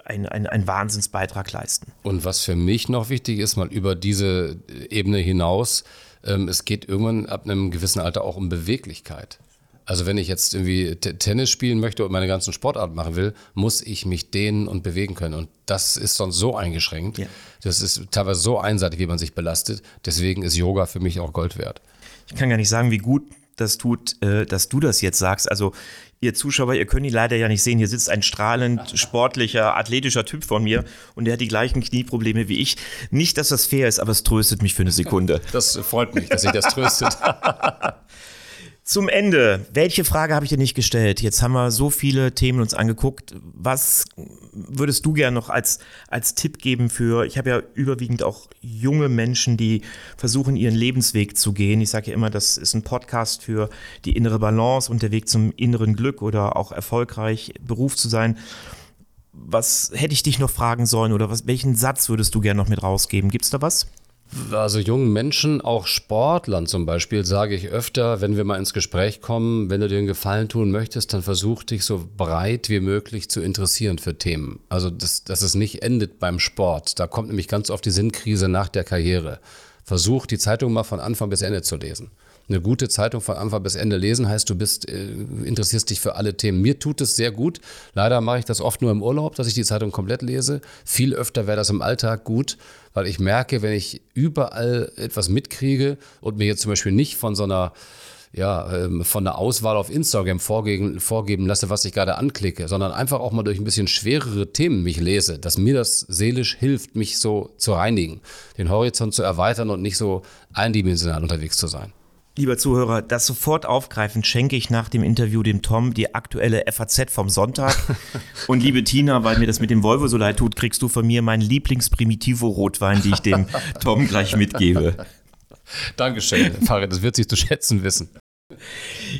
ein, ein, ein Wahnsinnsbeitrag leisten. Und was für mich noch wichtig ist, mal über diese Ebene hinaus, ähm, es geht irgendwann ab einem gewissen Alter auch um Beweglichkeit. Also wenn ich jetzt irgendwie Tennis spielen möchte und meine ganzen Sportarten machen will, muss ich mich dehnen und bewegen können. Und das ist sonst so eingeschränkt. Ja. Das ist teilweise so einseitig, wie man sich belastet. Deswegen ist Yoga für mich auch Gold wert. Ich kann gar nicht sagen, wie gut das tut, äh, dass du das jetzt sagst. Also ihr Zuschauer, ihr könnt ihn leider ja nicht sehen. Hier sitzt ein strahlend sportlicher, athletischer Typ von mir und der hat die gleichen Knieprobleme wie ich. Nicht, dass das fair ist, aber es tröstet mich für eine Sekunde. Das freut mich, dass sich das tröstet. Zum Ende, welche Frage habe ich dir nicht gestellt? Jetzt haben wir so viele Themen uns angeguckt. Was würdest du gerne noch als, als Tipp geben für, ich habe ja überwiegend auch junge Menschen, die versuchen, ihren Lebensweg zu gehen. Ich sage ja immer, das ist ein Podcast für die innere Balance und der Weg zum inneren Glück oder auch erfolgreich Beruf zu sein. Was hätte ich dich noch fragen sollen oder was, welchen Satz würdest du gerne noch mit rausgeben? Gibt es da was? Also jungen Menschen, auch Sportlern zum Beispiel, sage ich öfter, wenn wir mal ins Gespräch kommen, wenn du dir einen Gefallen tun möchtest, dann versuch dich so breit wie möglich zu interessieren für Themen. Also dass, dass es nicht endet beim Sport. Da kommt nämlich ganz oft die Sinnkrise nach der Karriere. Versuch die Zeitung mal von Anfang bis Ende zu lesen eine gute Zeitung von Anfang bis Ende lesen, heißt, du bist, äh, interessierst dich für alle Themen. Mir tut es sehr gut. Leider mache ich das oft nur im Urlaub, dass ich die Zeitung komplett lese. Viel öfter wäre das im Alltag gut, weil ich merke, wenn ich überall etwas mitkriege und mir jetzt zum Beispiel nicht von so einer ja, ähm, von der Auswahl auf Instagram vorgeben, vorgeben lasse, was ich gerade anklicke, sondern einfach auch mal durch ein bisschen schwerere Themen mich lese, dass mir das seelisch hilft, mich so zu reinigen, den Horizont zu erweitern und nicht so eindimensional unterwegs zu sein. Lieber Zuhörer, das sofort aufgreifen schenke ich nach dem Interview dem Tom die aktuelle FAZ vom Sonntag. Und liebe Tina, weil mir das mit dem Volvo so leid tut, kriegst du von mir meinen Lieblings-Primitivo-Rotwein, die ich dem Tom gleich mitgebe. Dankeschön, Farid, das wird sich zu schätzen wissen.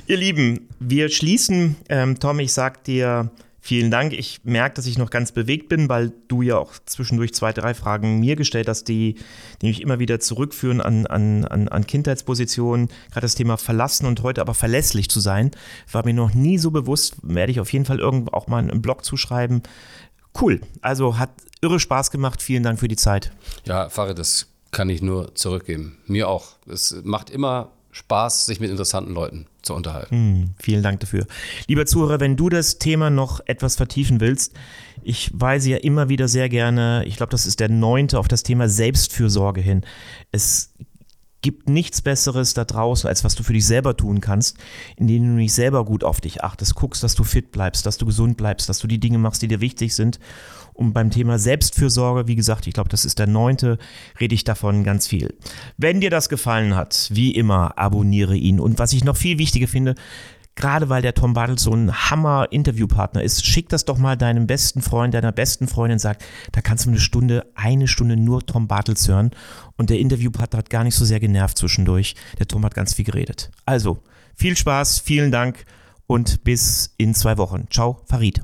Ihr Lieben, wir schließen. Ähm, Tom, ich sag dir Vielen Dank. Ich merke, dass ich noch ganz bewegt bin, weil du ja auch zwischendurch zwei, drei Fragen mir gestellt hast, die, die mich immer wieder zurückführen an, an, an, an Kindheitspositionen. Gerade das Thema verlassen und heute aber verlässlich zu sein, war mir noch nie so bewusst. Werde ich auf jeden Fall irgendwo auch mal einen Blog zuschreiben. Cool. Also hat irre Spaß gemacht. Vielen Dank für die Zeit. Ja, Farid, das kann ich nur zurückgeben. Mir auch. Es macht immer Spaß, sich mit interessanten Leuten zu unterhalten. Hm, vielen Dank dafür. Lieber Zuhörer, wenn du das Thema noch etwas vertiefen willst, ich weise ja immer wieder sehr gerne, ich glaube, das ist der neunte, auf das Thema Selbstfürsorge hin. Es gibt nichts Besseres da draußen, als was du für dich selber tun kannst, indem du nicht selber gut auf dich achtest, guckst, dass du fit bleibst, dass du gesund bleibst, dass du die Dinge machst, die dir wichtig sind und beim Thema Selbstfürsorge, wie gesagt, ich glaube, das ist der neunte, rede ich davon ganz viel. Wenn dir das gefallen hat, wie immer, abonniere ihn. Und was ich noch viel wichtiger finde, gerade weil der Tom Bartels so ein Hammer-Interviewpartner ist, schick das doch mal deinem besten Freund, deiner besten Freundin, sag, da kannst du eine Stunde, eine Stunde nur Tom Bartels hören. Und der Interviewpartner hat gar nicht so sehr genervt zwischendurch. Der Tom hat ganz viel geredet. Also, viel Spaß, vielen Dank und bis in zwei Wochen. Ciao, Farid.